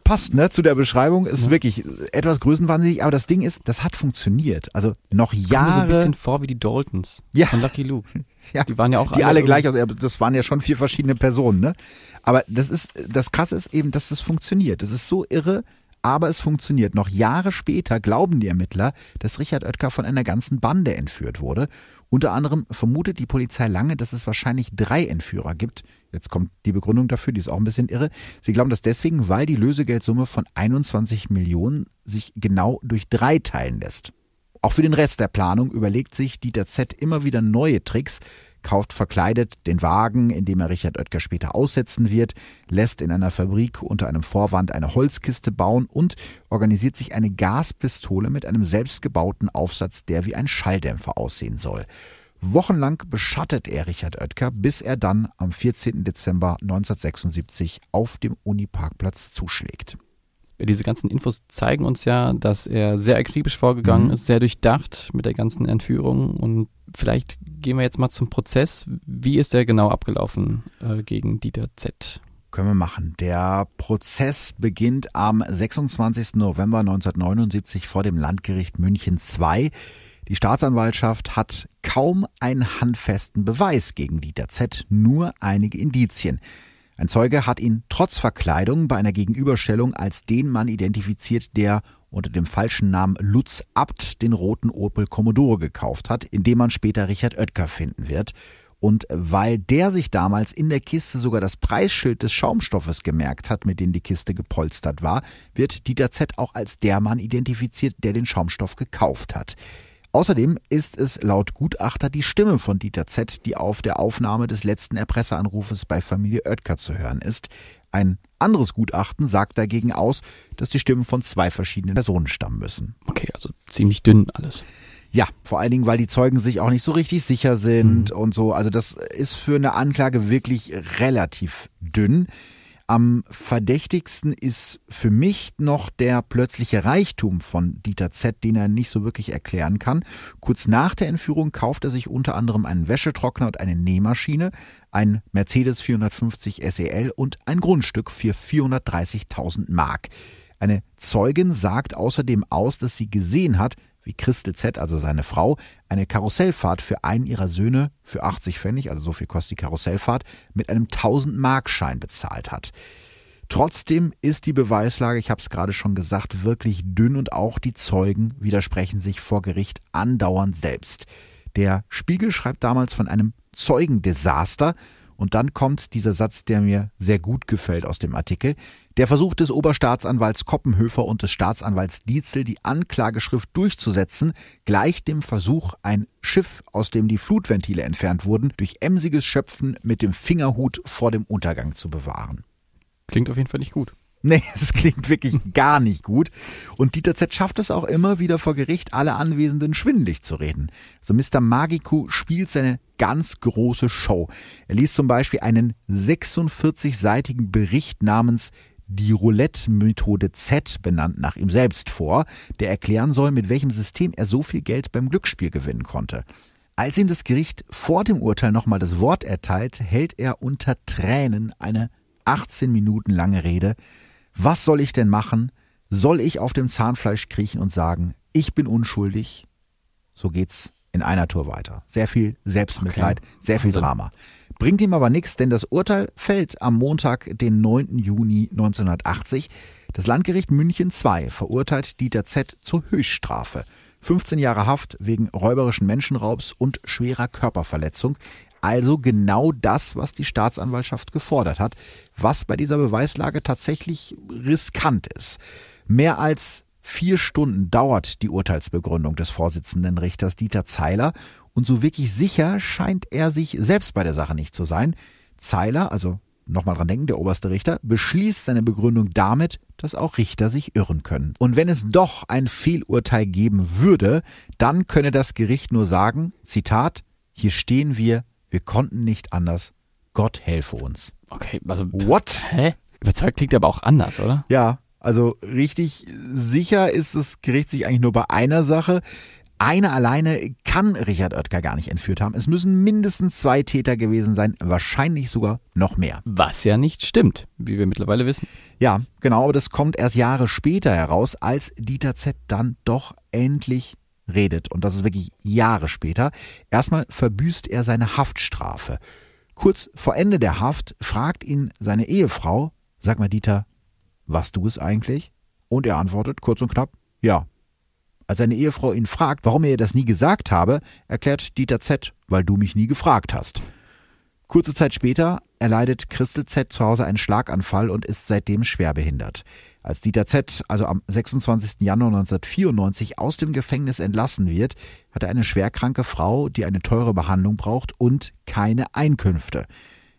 passt ne, zu der Beschreibung, ist ja. wirklich etwas größenwahnsinnig, aber das Ding ist, das hat funktioniert. Also noch das Jahre. Kommt mir so ein bisschen vor wie die Daltons ja. von Lucky Luke. Ja, die waren ja auch die alle, alle gleich aus. Das waren ja schon vier verschiedene Personen, ne? Aber das ist das Krasse ist eben, dass das funktioniert. Das ist so irre, aber es funktioniert. Noch Jahre später glauben die Ermittler, dass Richard Oetker von einer ganzen Bande entführt wurde. Unter anderem vermutet die Polizei lange, dass es wahrscheinlich drei Entführer gibt, Jetzt kommt die Begründung dafür, die ist auch ein bisschen irre. Sie glauben das deswegen, weil die Lösegeldsumme von 21 Millionen sich genau durch drei teilen lässt. Auch für den Rest der Planung überlegt sich Dieter Z immer wieder neue Tricks, kauft verkleidet den Wagen, in dem er Richard Oetker später aussetzen wird, lässt in einer Fabrik unter einem Vorwand eine Holzkiste bauen und organisiert sich eine Gaspistole mit einem selbstgebauten Aufsatz, der wie ein Schalldämpfer aussehen soll. Wochenlang beschattet er Richard Oetker, bis er dann am 14. Dezember 1976 auf dem Uniparkplatz zuschlägt. Diese ganzen Infos zeigen uns ja, dass er sehr akribisch vorgegangen mhm. ist, sehr durchdacht mit der ganzen Entführung. Und vielleicht gehen wir jetzt mal zum Prozess. Wie ist der genau abgelaufen äh, gegen Dieter Z? Können wir machen. Der Prozess beginnt am 26. November 1979 vor dem Landgericht München II. Die Staatsanwaltschaft hat kaum einen handfesten Beweis gegen Dieter Z, nur einige Indizien. Ein Zeuge hat ihn trotz Verkleidung bei einer Gegenüberstellung als den Mann identifiziert, der unter dem falschen Namen Lutz Abt den roten Opel Commodore gekauft hat, in dem man später Richard Oetker finden wird. Und weil der sich damals in der Kiste sogar das Preisschild des Schaumstoffes gemerkt hat, mit dem die Kiste gepolstert war, wird Dieter Z auch als der Mann identifiziert, der den Schaumstoff gekauft hat. Außerdem ist es laut Gutachter die Stimme von Dieter Z., die auf der Aufnahme des letzten Erpresseranrufes bei Familie Oetker zu hören ist. Ein anderes Gutachten sagt dagegen aus, dass die Stimmen von zwei verschiedenen Personen stammen müssen. Okay, also ziemlich dünn alles. Ja, vor allen Dingen, weil die Zeugen sich auch nicht so richtig sicher sind mhm. und so. Also das ist für eine Anklage wirklich relativ dünn. Am verdächtigsten ist für mich noch der plötzliche Reichtum von Dieter Z., den er nicht so wirklich erklären kann. Kurz nach der Entführung kauft er sich unter anderem einen Wäschetrockner und eine Nähmaschine, ein Mercedes 450 SEL und ein Grundstück für 430.000 Mark. Eine Zeugin sagt außerdem aus, dass sie gesehen hat, wie Christel Z., also seine Frau, eine Karussellfahrt für einen ihrer Söhne für 80 Pfennig, also so viel kostet die Karussellfahrt, mit einem 1000-Markschein bezahlt hat. Trotzdem ist die Beweislage, ich habe es gerade schon gesagt, wirklich dünn und auch die Zeugen widersprechen sich vor Gericht andauernd selbst. Der Spiegel schreibt damals von einem Zeugendesaster und dann kommt dieser Satz, der mir sehr gut gefällt aus dem Artikel. Der Versuch des Oberstaatsanwalts Koppenhöfer und des Staatsanwalts Dietzel, die Anklageschrift durchzusetzen, gleicht dem Versuch, ein Schiff, aus dem die Flutventile entfernt wurden, durch emsiges Schöpfen mit dem Fingerhut vor dem Untergang zu bewahren. Klingt auf jeden Fall nicht gut. Nee, es klingt wirklich gar nicht gut. Und Dieter Z schafft es auch immer wieder vor Gericht, alle Anwesenden schwindelig zu reden. So Mr. Magiku spielt seine ganz große Show. Er liest zum Beispiel einen 46-seitigen Bericht namens die Roulette-Methode Z, benannt nach ihm selbst, vor, der erklären soll, mit welchem System er so viel Geld beim Glücksspiel gewinnen konnte. Als ihm das Gericht vor dem Urteil nochmal das Wort erteilt, hält er unter Tränen eine 18 Minuten lange Rede, was soll ich denn machen? Soll ich auf dem Zahnfleisch kriechen und sagen, ich bin unschuldig? So geht's in einer Tour weiter. Sehr viel Selbstmitleid, okay. sehr viel Drama. Bringt ihm aber nichts, denn das Urteil fällt am Montag, den 9. Juni 1980. Das Landgericht München II verurteilt Dieter Z zur Höchststrafe. 15 Jahre Haft wegen räuberischen Menschenraubs und schwerer Körperverletzung. Also genau das, was die Staatsanwaltschaft gefordert hat, was bei dieser Beweislage tatsächlich riskant ist. Mehr als vier Stunden dauert die Urteilsbegründung des Vorsitzenden Richters Dieter Zeiler und so wirklich sicher scheint er sich selbst bei der Sache nicht zu sein. Zeiler, also nochmal dran denken, der oberste Richter, beschließt seine Begründung damit, dass auch Richter sich irren können. Und wenn es doch ein Fehlurteil geben würde, dann könne das Gericht nur sagen, Zitat, hier stehen wir wir konnten nicht anders. Gott helfe uns. Okay, also. What? Hä? Überzeugt klingt aber auch anders, oder? Ja, also richtig sicher ist das Gericht sich eigentlich nur bei einer Sache. Eine alleine kann Richard Oetker gar nicht entführt haben. Es müssen mindestens zwei Täter gewesen sein, wahrscheinlich sogar noch mehr. Was ja nicht stimmt, wie wir mittlerweile wissen. Ja, genau, aber das kommt erst Jahre später heraus, als Dieter Z dann doch endlich redet, und das ist wirklich Jahre später, erstmal verbüßt er seine Haftstrafe. Kurz vor Ende der Haft fragt ihn seine Ehefrau, sag mal Dieter, was du es eigentlich? Und er antwortet kurz und knapp, ja. Als seine Ehefrau ihn fragt, warum er ihr das nie gesagt habe, erklärt Dieter Z, weil du mich nie gefragt hast. Kurze Zeit später erleidet Christel Z zu Hause einen Schlaganfall und ist seitdem schwerbehindert. Als Dieter Z. also am 26. Januar 1994 aus dem Gefängnis entlassen wird, hat er eine schwerkranke Frau, die eine teure Behandlung braucht und keine Einkünfte.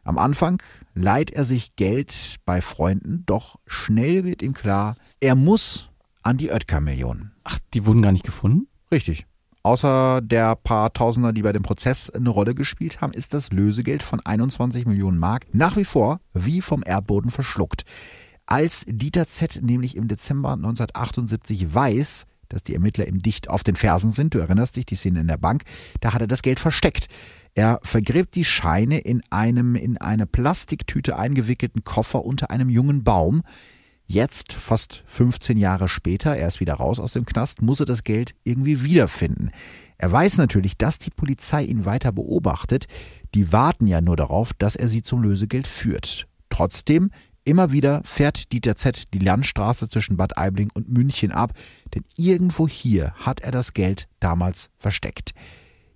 Am Anfang leiht er sich Geld bei Freunden, doch schnell wird ihm klar, er muss an die Oetker-Millionen. Ach, die wurden gar nicht gefunden? Richtig. Außer der paar Tausender, die bei dem Prozess eine Rolle gespielt haben, ist das Lösegeld von 21 Millionen Mark nach wie vor wie vom Erdboden verschluckt. Als Dieter Z. nämlich im Dezember 1978 weiß, dass die Ermittler ihm dicht auf den Fersen sind, du erinnerst dich, die Szene in der Bank, da hat er das Geld versteckt. Er vergräbt die Scheine in einem in eine Plastiktüte eingewickelten Koffer unter einem jungen Baum. Jetzt, fast 15 Jahre später, er ist wieder raus aus dem Knast, muss er das Geld irgendwie wiederfinden. Er weiß natürlich, dass die Polizei ihn weiter beobachtet. Die warten ja nur darauf, dass er sie zum Lösegeld führt. Trotzdem Immer wieder fährt Dieter Z die Landstraße zwischen Bad Aibling und München ab, denn irgendwo hier hat er das Geld damals versteckt.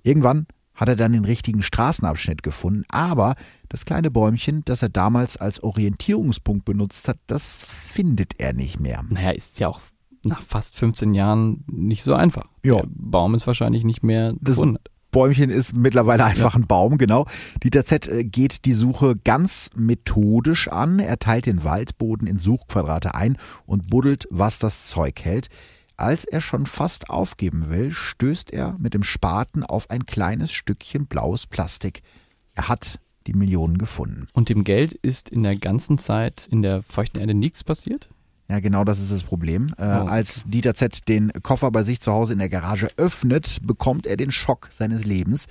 Irgendwann hat er dann den richtigen Straßenabschnitt gefunden, aber das kleine Bäumchen, das er damals als Orientierungspunkt benutzt hat, das findet er nicht mehr. Naja, ist ja auch nach fast 15 Jahren nicht so einfach. Ja. Der Baum ist wahrscheinlich nicht mehr gefunden. Das Bäumchen ist mittlerweile einfach ja. ein Baum, genau. Dieter Z äh, geht die Suche ganz methodisch an. Er teilt den Waldboden in Suchquadrate ein und buddelt, was das Zeug hält. Als er schon fast aufgeben will, stößt er mit dem Spaten auf ein kleines Stückchen blaues Plastik. Er hat die Millionen gefunden. Und dem Geld ist in der ganzen Zeit in der feuchten Erde nichts passiert? Ja, genau das ist das Problem. Äh, oh. Als Dieter Z den Koffer bei sich zu Hause in der Garage öffnet, bekommt er den Schock seines Lebens.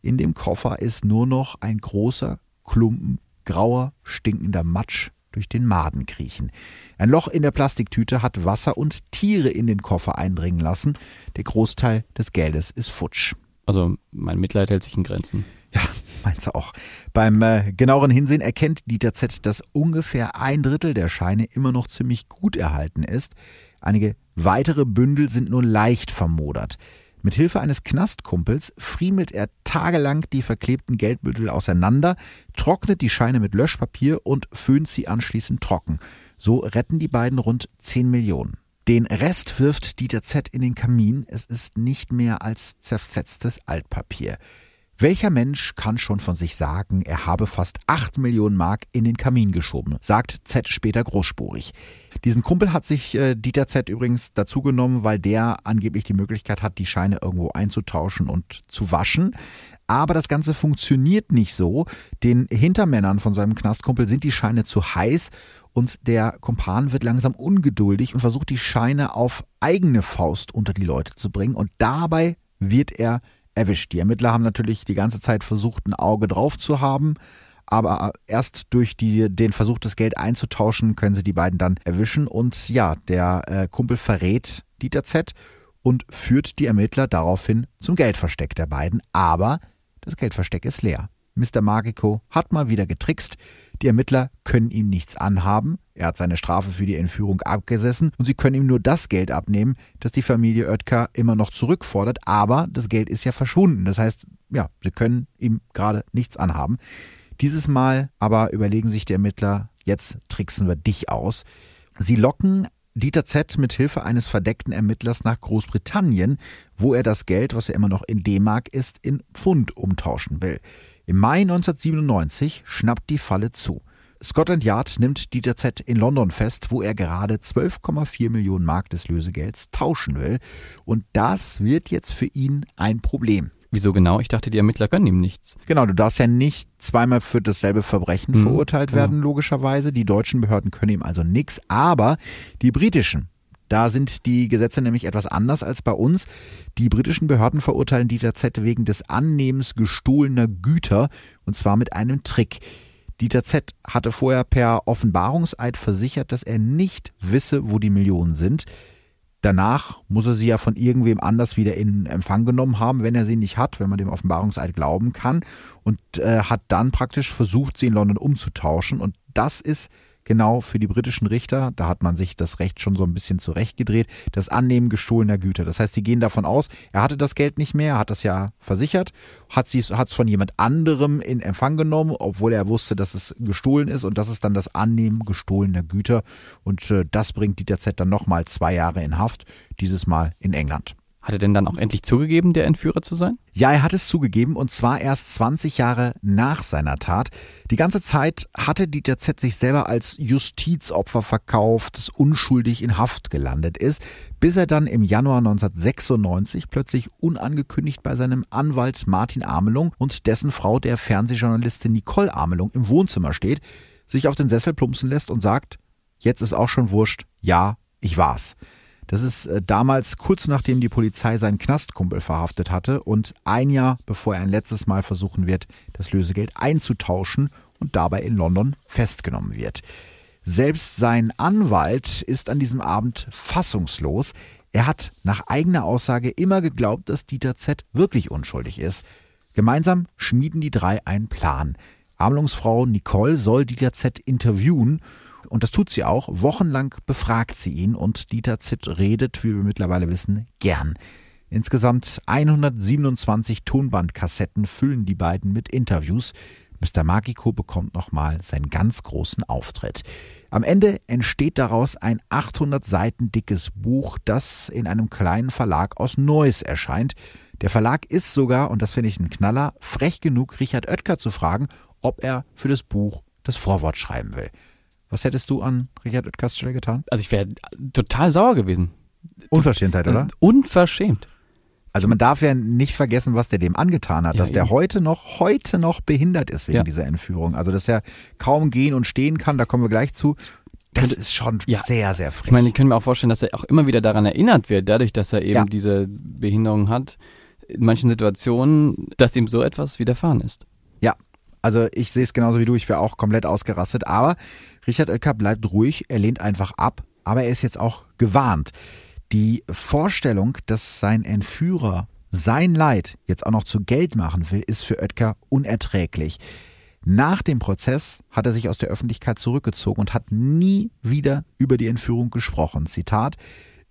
In dem Koffer ist nur noch ein großer Klumpen grauer, stinkender Matsch. Durch den Maden kriechen. Ein Loch in der Plastiktüte hat Wasser und Tiere in den Koffer eindringen lassen. Der Großteil des Geldes ist futsch. Also mein Mitleid hält sich in Grenzen. Ja, meinst du auch. Beim äh, genaueren Hinsehen erkennt Dieter Z, dass ungefähr ein Drittel der Scheine immer noch ziemlich gut erhalten ist. Einige weitere Bündel sind nur leicht vermodert. Mit Hilfe eines Knastkumpels friemelt er tagelang die verklebten Geldbündel auseinander, trocknet die Scheine mit Löschpapier und föhnt sie anschließend trocken. So retten die beiden rund 10 Millionen. Den Rest wirft Dieter Z in den Kamin. Es ist nicht mehr als zerfetztes Altpapier. Welcher Mensch kann schon von sich sagen, er habe fast 8 Millionen Mark in den Kamin geschoben, sagt Z später großspurig. Diesen Kumpel hat sich äh, Dieter Z übrigens dazugenommen, weil der angeblich die Möglichkeit hat, die Scheine irgendwo einzutauschen und zu waschen. Aber das Ganze funktioniert nicht so. Den Hintermännern von seinem Knastkumpel sind die Scheine zu heiß und der Kumpan wird langsam ungeduldig und versucht die Scheine auf eigene Faust unter die Leute zu bringen und dabei wird er erwischt. Die Ermittler haben natürlich die ganze Zeit versucht, ein Auge drauf zu haben, aber erst durch die, den Versuch, das Geld einzutauschen, können sie die beiden dann erwischen. Und ja, der äh, Kumpel verrät Dieter Z und führt die Ermittler daraufhin zum Geldversteck der beiden. Aber das Geldversteck ist leer. Mr. Magico hat mal wieder getrickst. Die Ermittler können ihm nichts anhaben. Er hat seine Strafe für die Entführung abgesessen und sie können ihm nur das Geld abnehmen, das die Familie Oetker immer noch zurückfordert. Aber das Geld ist ja verschwunden. Das heißt, ja, sie können ihm gerade nichts anhaben. Dieses Mal aber überlegen sich die Ermittler, jetzt tricksen wir dich aus. Sie locken Dieter Z mit Hilfe eines verdeckten Ermittlers nach Großbritannien, wo er das Geld, was ja immer noch in D-Mark ist, in Pfund umtauschen will. Im Mai 1997 schnappt die Falle zu. Scotland Yard nimmt Dieter Z in London fest, wo er gerade 12,4 Millionen Mark des Lösegelds tauschen will. Und das wird jetzt für ihn ein Problem. Wieso genau? Ich dachte, die Ermittler können ihm nichts. Genau, du darfst ja nicht zweimal für dasselbe Verbrechen mhm, verurteilt genau. werden, logischerweise. Die deutschen Behörden können ihm also nichts, aber die britischen, da sind die Gesetze nämlich etwas anders als bei uns. Die britischen Behörden verurteilen Dieter Z wegen des Annehmens gestohlener Güter und zwar mit einem Trick. Dieter Z hatte vorher per Offenbarungseid versichert, dass er nicht wisse, wo die Millionen sind. Danach muss er sie ja von irgendwem anders wieder in Empfang genommen haben, wenn er sie nicht hat, wenn man dem Offenbarungseid glauben kann. Und äh, hat dann praktisch versucht, sie in London umzutauschen. Und das ist genau für die britischen Richter, da hat man sich das Recht schon so ein bisschen zurechtgedreht, das Annehmen gestohlener Güter. Das heißt, sie gehen davon aus, er hatte das Geld nicht mehr, hat das ja versichert, hat es von jemand anderem in Empfang genommen, obwohl er wusste, dass es gestohlen ist und das ist dann das Annehmen gestohlener Güter und äh, das bringt Dieter Z dann nochmal zwei Jahre in Haft, dieses Mal in England. Hat er denn dann auch endlich zugegeben, der Entführer zu sein? Ja, er hat es zugegeben und zwar erst 20 Jahre nach seiner Tat. Die ganze Zeit hatte Dieter Z sich selber als Justizopfer verkauft, das unschuldig in Haft gelandet ist, bis er dann im Januar 1996 plötzlich unangekündigt bei seinem Anwalt Martin Amelung und dessen Frau, der Fernsehjournalistin Nicole Amelung, im Wohnzimmer steht, sich auf den Sessel plumpsen lässt und sagt, jetzt ist auch schon wurscht, ja, ich war's. Das ist äh, damals kurz nachdem die Polizei seinen Knastkumpel verhaftet hatte und ein Jahr bevor er ein letztes Mal versuchen wird, das Lösegeld einzutauschen und dabei in London festgenommen wird. Selbst sein Anwalt ist an diesem Abend fassungslos. Er hat nach eigener Aussage immer geglaubt, dass Dieter Z wirklich unschuldig ist. Gemeinsam schmieden die drei einen Plan. Armlungsfrau Nicole soll Dieter Z interviewen und das tut sie auch. Wochenlang befragt sie ihn und Dieter Zitt redet, wie wir mittlerweile wissen, gern. Insgesamt 127 Tonbandkassetten füllen die beiden mit Interviews. Mr. Magico bekommt nochmal seinen ganz großen Auftritt. Am Ende entsteht daraus ein 800 Seiten dickes Buch, das in einem kleinen Verlag aus Neuss erscheint. Der Verlag ist sogar, und das finde ich ein Knaller, frech genug, Richard Oetker zu fragen, ob er für das Buch das Vorwort schreiben will. Was hättest du an Richard Oetkers Stelle getan? Also ich wäre total sauer gewesen. Unverschämtheit, oder? Unverschämt. Also man darf ja nicht vergessen, was der dem angetan hat, ja, dass der heute noch, heute noch behindert ist wegen ja. dieser Entführung. Also dass er kaum gehen und stehen kann, da kommen wir gleich zu. Das ist schon ja. sehr, sehr frech. Ich meine, ich kann mir auch vorstellen, dass er auch immer wieder daran erinnert wird, dadurch, dass er eben diese Behinderung hat, in manchen Situationen, dass ihm so etwas widerfahren ist. Ja, Also ich sehe es genauso wie du, ich wäre auch komplett ausgerastet. Aber Richard Oetker bleibt ruhig, er lehnt einfach ab, aber er ist jetzt auch gewarnt. Die Vorstellung, dass sein Entführer sein Leid jetzt auch noch zu Geld machen will, ist für Oetker unerträglich. Nach dem Prozess hat er sich aus der Öffentlichkeit zurückgezogen und hat nie wieder über die Entführung gesprochen. Zitat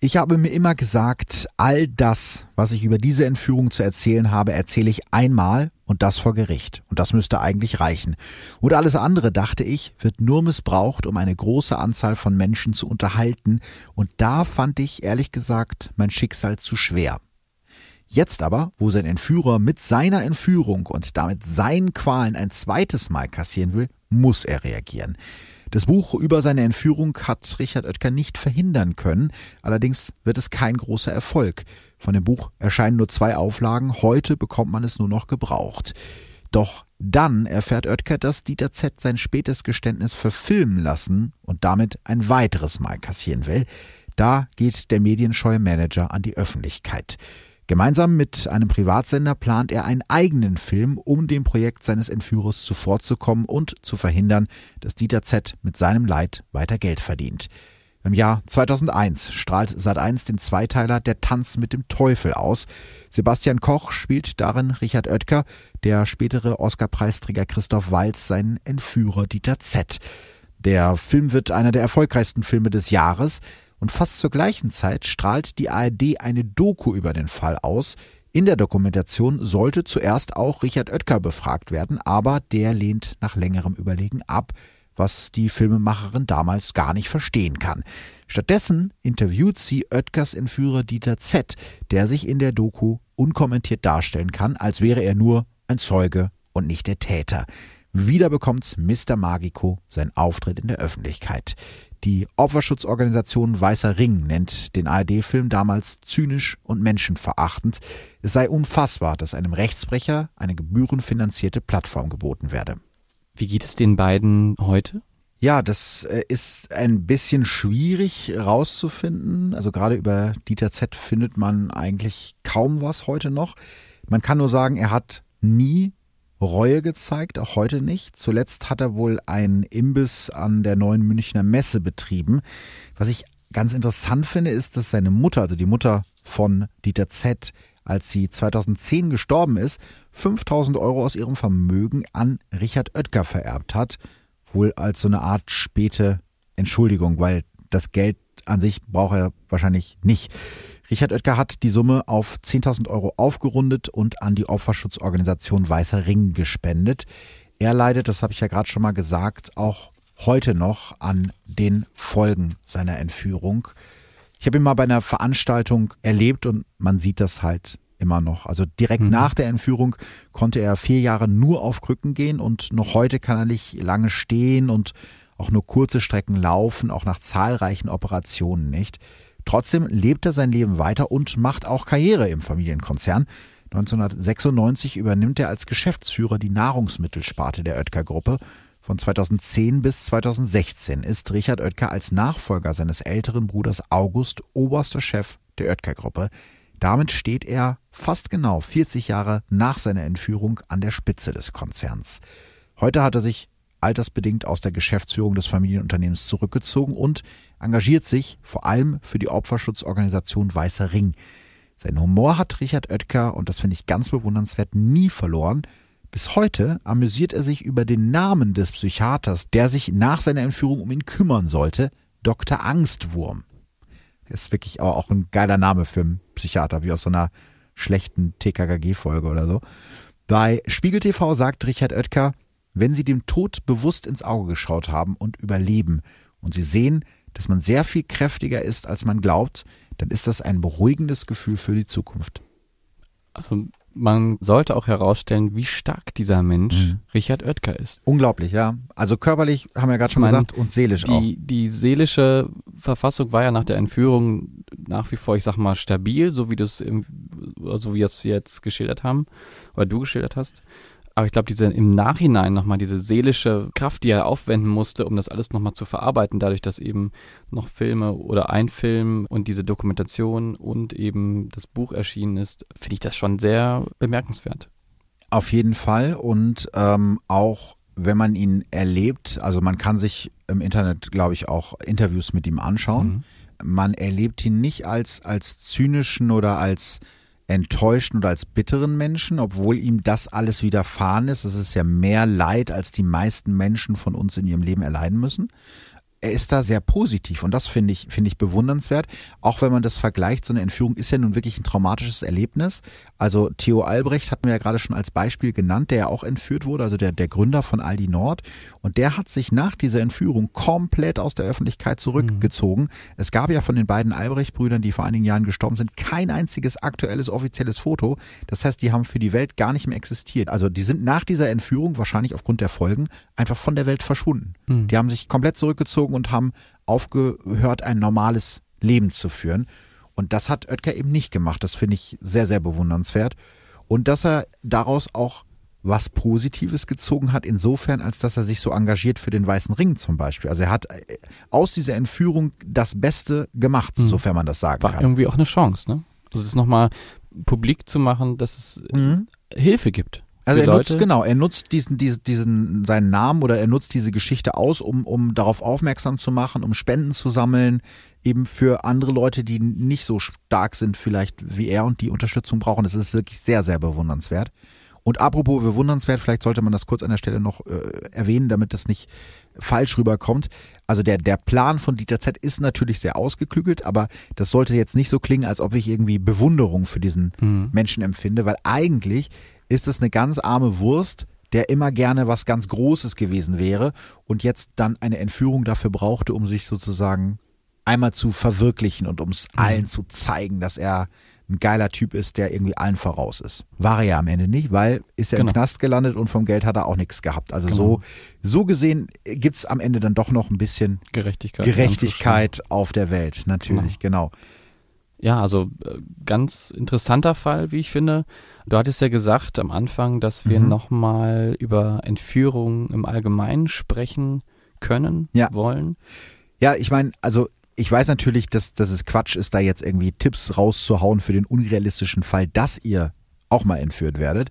ich habe mir immer gesagt, all das, was ich über diese Entführung zu erzählen habe, erzähle ich einmal und das vor Gericht. Und das müsste eigentlich reichen. Und alles andere, dachte ich, wird nur missbraucht, um eine große Anzahl von Menschen zu unterhalten. Und da fand ich, ehrlich gesagt, mein Schicksal zu schwer. Jetzt aber, wo sein Entführer mit seiner Entführung und damit seinen Qualen ein zweites Mal kassieren will, muss er reagieren. Das Buch über seine Entführung hat Richard Oetker nicht verhindern können, allerdings wird es kein großer Erfolg. Von dem Buch erscheinen nur zwei Auflagen, heute bekommt man es nur noch gebraucht. Doch dann erfährt Oetker, dass Dieter Z sein spätes Geständnis verfilmen lassen und damit ein weiteres Mal kassieren will. Da geht der medienscheue Manager an die Öffentlichkeit. Gemeinsam mit einem Privatsender plant er einen eigenen Film, um dem Projekt seines Entführers zuvorzukommen und zu verhindern, dass Dieter Z mit seinem Leid weiter Geld verdient. Im Jahr 2001 strahlt Sat1 den Zweiteiler Der Tanz mit dem Teufel aus. Sebastian Koch spielt darin Richard Oetker, der spätere Oscar-Preisträger Christoph Walz seinen Entführer Dieter Z. Der Film wird einer der erfolgreichsten Filme des Jahres. Und fast zur gleichen Zeit strahlt die ARD eine Doku über den Fall aus. In der Dokumentation sollte zuerst auch Richard Oetker befragt werden, aber der lehnt nach längerem Überlegen ab, was die Filmemacherin damals gar nicht verstehen kann. Stattdessen interviewt sie Oetkers Entführer Dieter Z., der sich in der Doku unkommentiert darstellen kann, als wäre er nur ein Zeuge und nicht der Täter. Wieder bekommt Mr. Magico seinen Auftritt in der Öffentlichkeit. Die Opferschutzorganisation Weißer Ring nennt den ARD-Film damals zynisch und menschenverachtend. Es sei unfassbar, dass einem Rechtsbrecher eine gebührenfinanzierte Plattform geboten werde. Wie geht es den beiden heute? Ja, das äh, ist ein bisschen schwierig rauszufinden. Also gerade über Dieter Z findet man eigentlich kaum was heute noch. Man kann nur sagen, er hat nie Reue gezeigt, auch heute nicht. Zuletzt hat er wohl einen Imbiss an der neuen Münchner Messe betrieben. Was ich ganz interessant finde, ist, dass seine Mutter, also die Mutter von Dieter Z., als sie 2010 gestorben ist, 5000 Euro aus ihrem Vermögen an Richard Oetker vererbt hat. Wohl als so eine Art späte Entschuldigung, weil das Geld an sich braucht er wahrscheinlich nicht. Richard Oetker hat die Summe auf 10.000 Euro aufgerundet und an die Opferschutzorganisation Weißer Ring gespendet. Er leidet, das habe ich ja gerade schon mal gesagt, auch heute noch an den Folgen seiner Entführung. Ich habe ihn mal bei einer Veranstaltung erlebt und man sieht das halt immer noch. Also direkt mhm. nach der Entführung konnte er vier Jahre nur auf Krücken gehen und noch heute kann er nicht lange stehen und auch nur kurze Strecken laufen, auch nach zahlreichen Operationen nicht. Trotzdem lebt er sein Leben weiter und macht auch Karriere im Familienkonzern. 1996 übernimmt er als Geschäftsführer die Nahrungsmittelsparte der Oetker Gruppe. Von 2010 bis 2016 ist Richard Oetker als Nachfolger seines älteren Bruders August oberster Chef der Oetker Gruppe. Damit steht er fast genau 40 Jahre nach seiner Entführung an der Spitze des Konzerns. Heute hat er sich altersbedingt aus der Geschäftsführung des Familienunternehmens zurückgezogen und engagiert sich vor allem für die Opferschutzorganisation Weißer Ring. Sein Humor hat Richard Oetker, und das finde ich ganz bewundernswert, nie verloren. Bis heute amüsiert er sich über den Namen des Psychiaters, der sich nach seiner Entführung um ihn kümmern sollte, Dr. Angstwurm. Ist wirklich auch ein geiler Name für einen Psychiater, wie aus so einer schlechten TKKG-Folge oder so. Bei Spiegel TV sagt Richard Oetker, wenn Sie dem Tod bewusst ins Auge geschaut haben und überleben und Sie sehen, dass man sehr viel kräftiger ist, als man glaubt, dann ist das ein beruhigendes Gefühl für die Zukunft. Also man sollte auch herausstellen, wie stark dieser Mensch mhm. Richard Oetker ist. Unglaublich, ja. Also körperlich haben wir gerade schon meine, gesagt und seelisch die, auch. Die seelische Verfassung war ja nach der Entführung nach wie vor, ich sag mal, stabil, so wie du es, so wie wir es jetzt geschildert haben, oder du geschildert hast. Aber ich glaube, diese im Nachhinein nochmal diese seelische Kraft, die er aufwenden musste, um das alles nochmal zu verarbeiten, dadurch, dass eben noch Filme oder ein Film und diese Dokumentation und eben das Buch erschienen ist, finde ich das schon sehr bemerkenswert. Auf jeden Fall und ähm, auch wenn man ihn erlebt, also man kann sich im Internet, glaube ich, auch Interviews mit ihm anschauen. Mhm. Man erlebt ihn nicht als, als zynischen oder als enttäuschten oder als bitteren Menschen, obwohl ihm das alles widerfahren ist. Das ist ja mehr Leid, als die meisten Menschen von uns in ihrem Leben erleiden müssen er ist da sehr positiv und das finde ich, finde ich bewundernswert. Auch wenn man das vergleicht, so eine Entführung ist ja nun wirklich ein traumatisches Erlebnis. Also Theo Albrecht hatten wir ja gerade schon als Beispiel genannt, der ja auch entführt wurde, also der, der Gründer von Aldi Nord. Und der hat sich nach dieser Entführung komplett aus der Öffentlichkeit zurückgezogen. Mhm. Es gab ja von den beiden Albrecht-Brüdern, die vor einigen Jahren gestorben sind, kein einziges aktuelles offizielles Foto. Das heißt, die haben für die Welt gar nicht mehr existiert. Also die sind nach dieser Entführung, wahrscheinlich aufgrund der Folgen, einfach von der Welt verschwunden. Mhm. Die haben sich komplett zurückgezogen gezogen und haben aufgehört, ein normales Leben zu führen. Und das hat Oetker eben nicht gemacht. Das finde ich sehr, sehr bewundernswert. Und dass er daraus auch was Positives gezogen hat, insofern, als dass er sich so engagiert für den Weißen Ring zum Beispiel. Also er hat äh, aus dieser Entführung das Beste gemacht, mhm. sofern man das sagen War kann. War irgendwie auch eine Chance, ne? Also es nochmal publik zu machen, dass es mhm. Hilfe gibt. Also er nutzt, genau, er nutzt diesen, diesen, diesen, seinen Namen oder er nutzt diese Geschichte aus, um, um darauf aufmerksam zu machen, um Spenden zu sammeln, eben für andere Leute, die nicht so stark sind vielleicht wie er und die Unterstützung brauchen. Das ist wirklich sehr, sehr bewundernswert. Und apropos bewundernswert, vielleicht sollte man das kurz an der Stelle noch äh, erwähnen, damit das nicht falsch rüberkommt. Also der, der Plan von Dieter Z ist natürlich sehr ausgeklügelt, aber das sollte jetzt nicht so klingen, als ob ich irgendwie Bewunderung für diesen mhm. Menschen empfinde, weil eigentlich ist es eine ganz arme Wurst, der immer gerne was ganz Großes gewesen wäre und jetzt dann eine Entführung dafür brauchte, um sich sozusagen einmal zu verwirklichen und um es mhm. allen zu zeigen, dass er ein geiler Typ ist, der irgendwie allen voraus ist. War er ja am Ende nicht, weil ist er genau. im Knast gelandet und vom Geld hat er auch nichts gehabt. Also genau. so, so gesehen gibt es am Ende dann doch noch ein bisschen Gerechtigkeit, Gerechtigkeit auf der Welt, natürlich, genau. genau. Ja, also äh, ganz interessanter Fall, wie ich finde. Du hattest ja gesagt am Anfang, dass wir mhm. nochmal über Entführung im Allgemeinen sprechen können, ja. wollen. Ja, ich meine, also ich weiß natürlich, dass, dass es Quatsch ist, da jetzt irgendwie Tipps rauszuhauen für den unrealistischen Fall, dass ihr auch mal entführt werdet.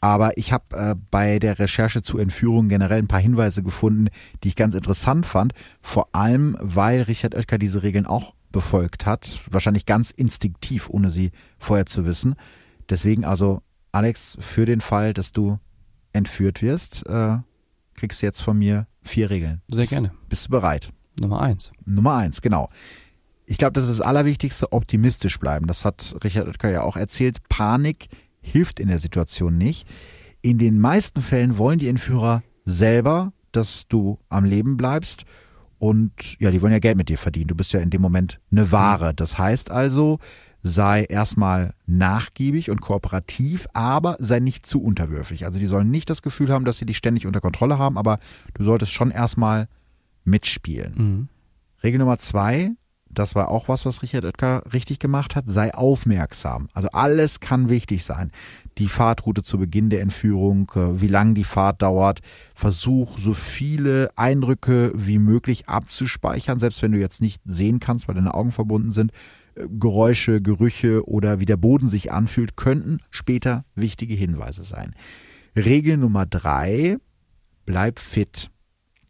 Aber ich habe äh, bei der Recherche zu Entführungen generell ein paar Hinweise gefunden, die ich ganz interessant fand. Vor allem, weil Richard Oetker diese Regeln auch befolgt hat. Wahrscheinlich ganz instinktiv, ohne sie vorher zu wissen. Deswegen also, Alex, für den Fall, dass du entführt wirst, äh, kriegst du jetzt von mir vier Regeln. Sehr gerne. Bist du bereit? Nummer eins. Nummer eins, genau. Ich glaube, das ist das Allerwichtigste, optimistisch bleiben. Das hat Richard Oetker ja auch erzählt. Panik hilft in der Situation nicht. In den meisten Fällen wollen die Entführer selber, dass du am Leben bleibst. Und ja, die wollen ja Geld mit dir verdienen. Du bist ja in dem Moment eine Ware. Das heißt also, sei erstmal nachgiebig und kooperativ, aber sei nicht zu unterwürfig. Also die sollen nicht das Gefühl haben, dass sie dich ständig unter Kontrolle haben, aber du solltest schon erstmal mitspielen. Mhm. Regel Nummer zwei, das war auch was, was Richard Oetker richtig gemacht hat, sei aufmerksam. Also alles kann wichtig sein. Die Fahrtroute zu Beginn der Entführung, äh, wie lang die Fahrt dauert. Versuch so viele Eindrücke wie möglich abzuspeichern, selbst wenn du jetzt nicht sehen kannst, weil deine Augen verbunden sind. Geräusche, Gerüche oder wie der Boden sich anfühlt, könnten später wichtige Hinweise sein. Regel Nummer drei, bleib fit.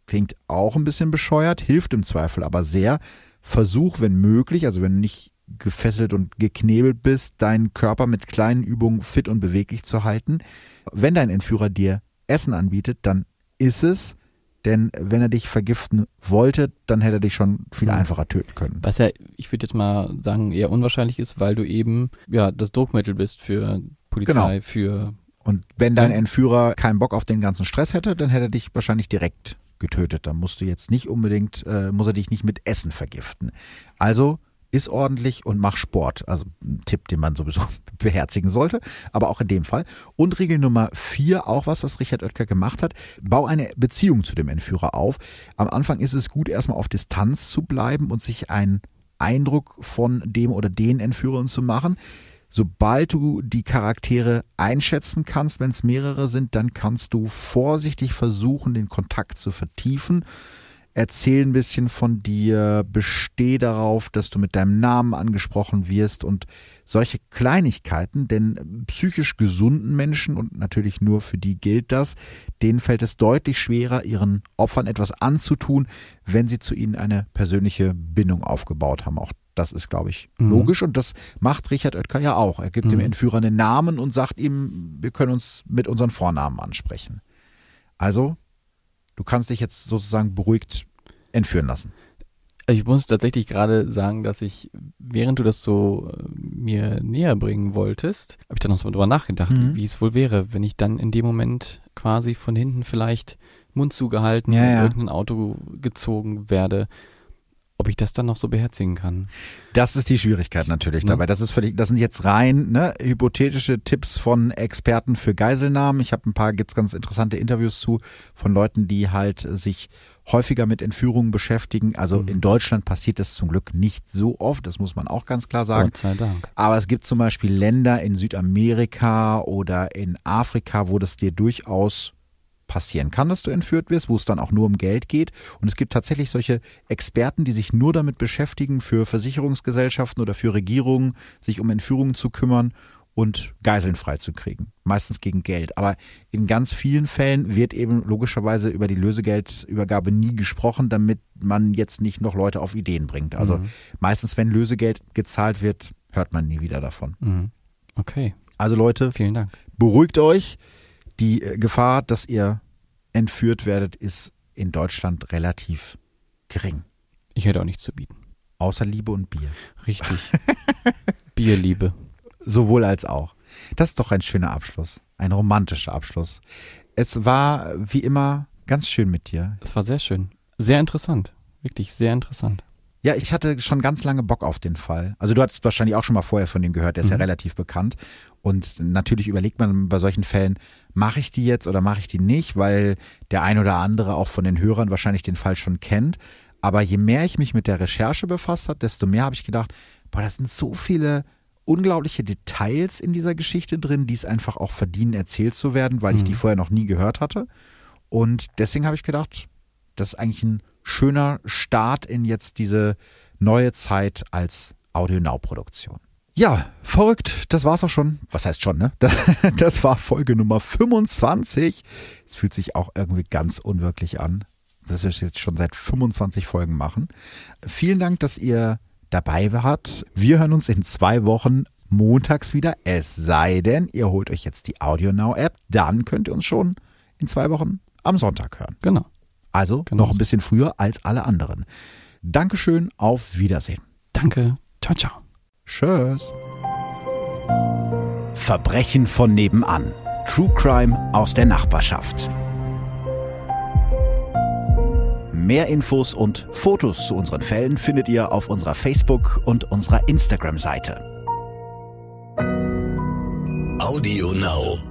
Klingt auch ein bisschen bescheuert, hilft im Zweifel aber sehr. Versuch, wenn möglich, also wenn du nicht gefesselt und geknebelt bist, deinen Körper mit kleinen Übungen fit und beweglich zu halten. Wenn dein Entführer dir Essen anbietet, dann ist es, denn wenn er dich vergiften wollte, dann hätte er dich schon viel mhm. einfacher töten können. Was ja, ich würde jetzt mal sagen, eher unwahrscheinlich ist, weil du eben ja das Druckmittel bist für Polizei, genau. für und wenn dein Entführer keinen Bock auf den ganzen Stress hätte, dann hätte er dich wahrscheinlich direkt getötet. Dann musst du jetzt nicht unbedingt, äh, muss er dich nicht mit Essen vergiften. Also ist ordentlich und mach Sport. Also ein Tipp, den man sowieso beherzigen sollte, aber auch in dem Fall. Und Regel Nummer vier, auch was, was Richard Oetker gemacht hat, bau eine Beziehung zu dem Entführer auf. Am Anfang ist es gut, erstmal auf Distanz zu bleiben und sich einen Eindruck von dem oder den Entführern zu machen. Sobald du die Charaktere einschätzen kannst, wenn es mehrere sind, dann kannst du vorsichtig versuchen, den Kontakt zu vertiefen. Erzähl ein bisschen von dir, besteh darauf, dass du mit deinem Namen angesprochen wirst und solche Kleinigkeiten, denn psychisch gesunden Menschen und natürlich nur für die gilt das, denen fällt es deutlich schwerer, ihren Opfern etwas anzutun, wenn sie zu ihnen eine persönliche Bindung aufgebaut haben. Auch das ist, glaube ich, mhm. logisch und das macht Richard Oetker ja auch. Er gibt mhm. dem Entführer einen Namen und sagt ihm, wir können uns mit unseren Vornamen ansprechen. Also, du kannst dich jetzt sozusagen beruhigt entführen lassen. Ich muss tatsächlich gerade sagen, dass ich, während du das so äh, mir näher bringen wolltest, habe ich dann noch mal drüber nachgedacht, mhm. wie es wohl wäre, wenn ich dann in dem Moment quasi von hinten vielleicht Mund zugehalten ja, in ja. irgendein Auto gezogen werde ob ich das dann noch so beherzigen kann. Das ist die Schwierigkeit natürlich ne? dabei. Das ist völlig, das sind jetzt rein ne, hypothetische Tipps von Experten für Geiselnahmen. Ich habe ein paar, gibt's ganz interessante Interviews zu von Leuten, die halt sich häufiger mit Entführungen beschäftigen. Also mhm. in Deutschland passiert das zum Glück nicht so oft, das muss man auch ganz klar sagen. Gott sei Dank. Aber es gibt zum Beispiel Länder in Südamerika oder in Afrika, wo das dir durchaus passieren kann, dass du entführt wirst, wo es dann auch nur um Geld geht. Und es gibt tatsächlich solche Experten, die sich nur damit beschäftigen, für Versicherungsgesellschaften oder für Regierungen sich um Entführungen zu kümmern und Geiseln freizukriegen. Meistens gegen Geld. Aber in ganz vielen Fällen wird eben logischerweise über die Lösegeldübergabe nie gesprochen, damit man jetzt nicht noch Leute auf Ideen bringt. Also mhm. meistens, wenn Lösegeld gezahlt wird, hört man nie wieder davon. Mhm. Okay. Also Leute, vielen Dank. Beruhigt euch. Die äh, Gefahr, dass ihr entführt werdet, ist in Deutschland relativ gering. Ich hätte auch nichts zu bieten. Außer Liebe und Bier. Richtig. Bierliebe. Sowohl als auch. Das ist doch ein schöner Abschluss. Ein romantischer Abschluss. Es war wie immer ganz schön mit dir. Es war sehr schön. Sehr interessant. Wirklich sehr interessant. Ja, ich hatte schon ganz lange Bock auf den Fall. Also du hattest wahrscheinlich auch schon mal vorher von dem gehört, der ist mhm. ja relativ bekannt. Und natürlich überlegt man bei solchen Fällen, mache ich die jetzt oder mache ich die nicht, weil der ein oder andere auch von den Hörern wahrscheinlich den Fall schon kennt. Aber je mehr ich mich mit der Recherche befasst habe, desto mehr habe ich gedacht, boah, das sind so viele unglaubliche Details in dieser Geschichte drin, die es einfach auch verdienen, erzählt zu werden, weil mhm. ich die mhm. vorher noch nie gehört hatte. Und deswegen habe ich gedacht, das ist eigentlich ein schöner Start in jetzt diese neue Zeit als Audio-Now-Produktion. Ja, verrückt. Das war's auch schon. Was heißt schon, ne? Das, das war Folge Nummer 25. Es fühlt sich auch irgendwie ganz unwirklich an, dass wir es jetzt schon seit 25 Folgen machen. Vielen Dank, dass ihr dabei wart. Wir hören uns in zwei Wochen montags wieder. Es sei denn, ihr holt euch jetzt die Audio Now App. Dann könnt ihr uns schon in zwei Wochen am Sonntag hören. Genau. Also genau. noch ein bisschen früher als alle anderen. Dankeschön, auf Wiedersehen. Danke. Ciao, ciao. Tschüss. Verbrechen von nebenan. True Crime aus der Nachbarschaft. Mehr Infos und Fotos zu unseren Fällen findet ihr auf unserer Facebook- und unserer Instagram-Seite. Audio Now.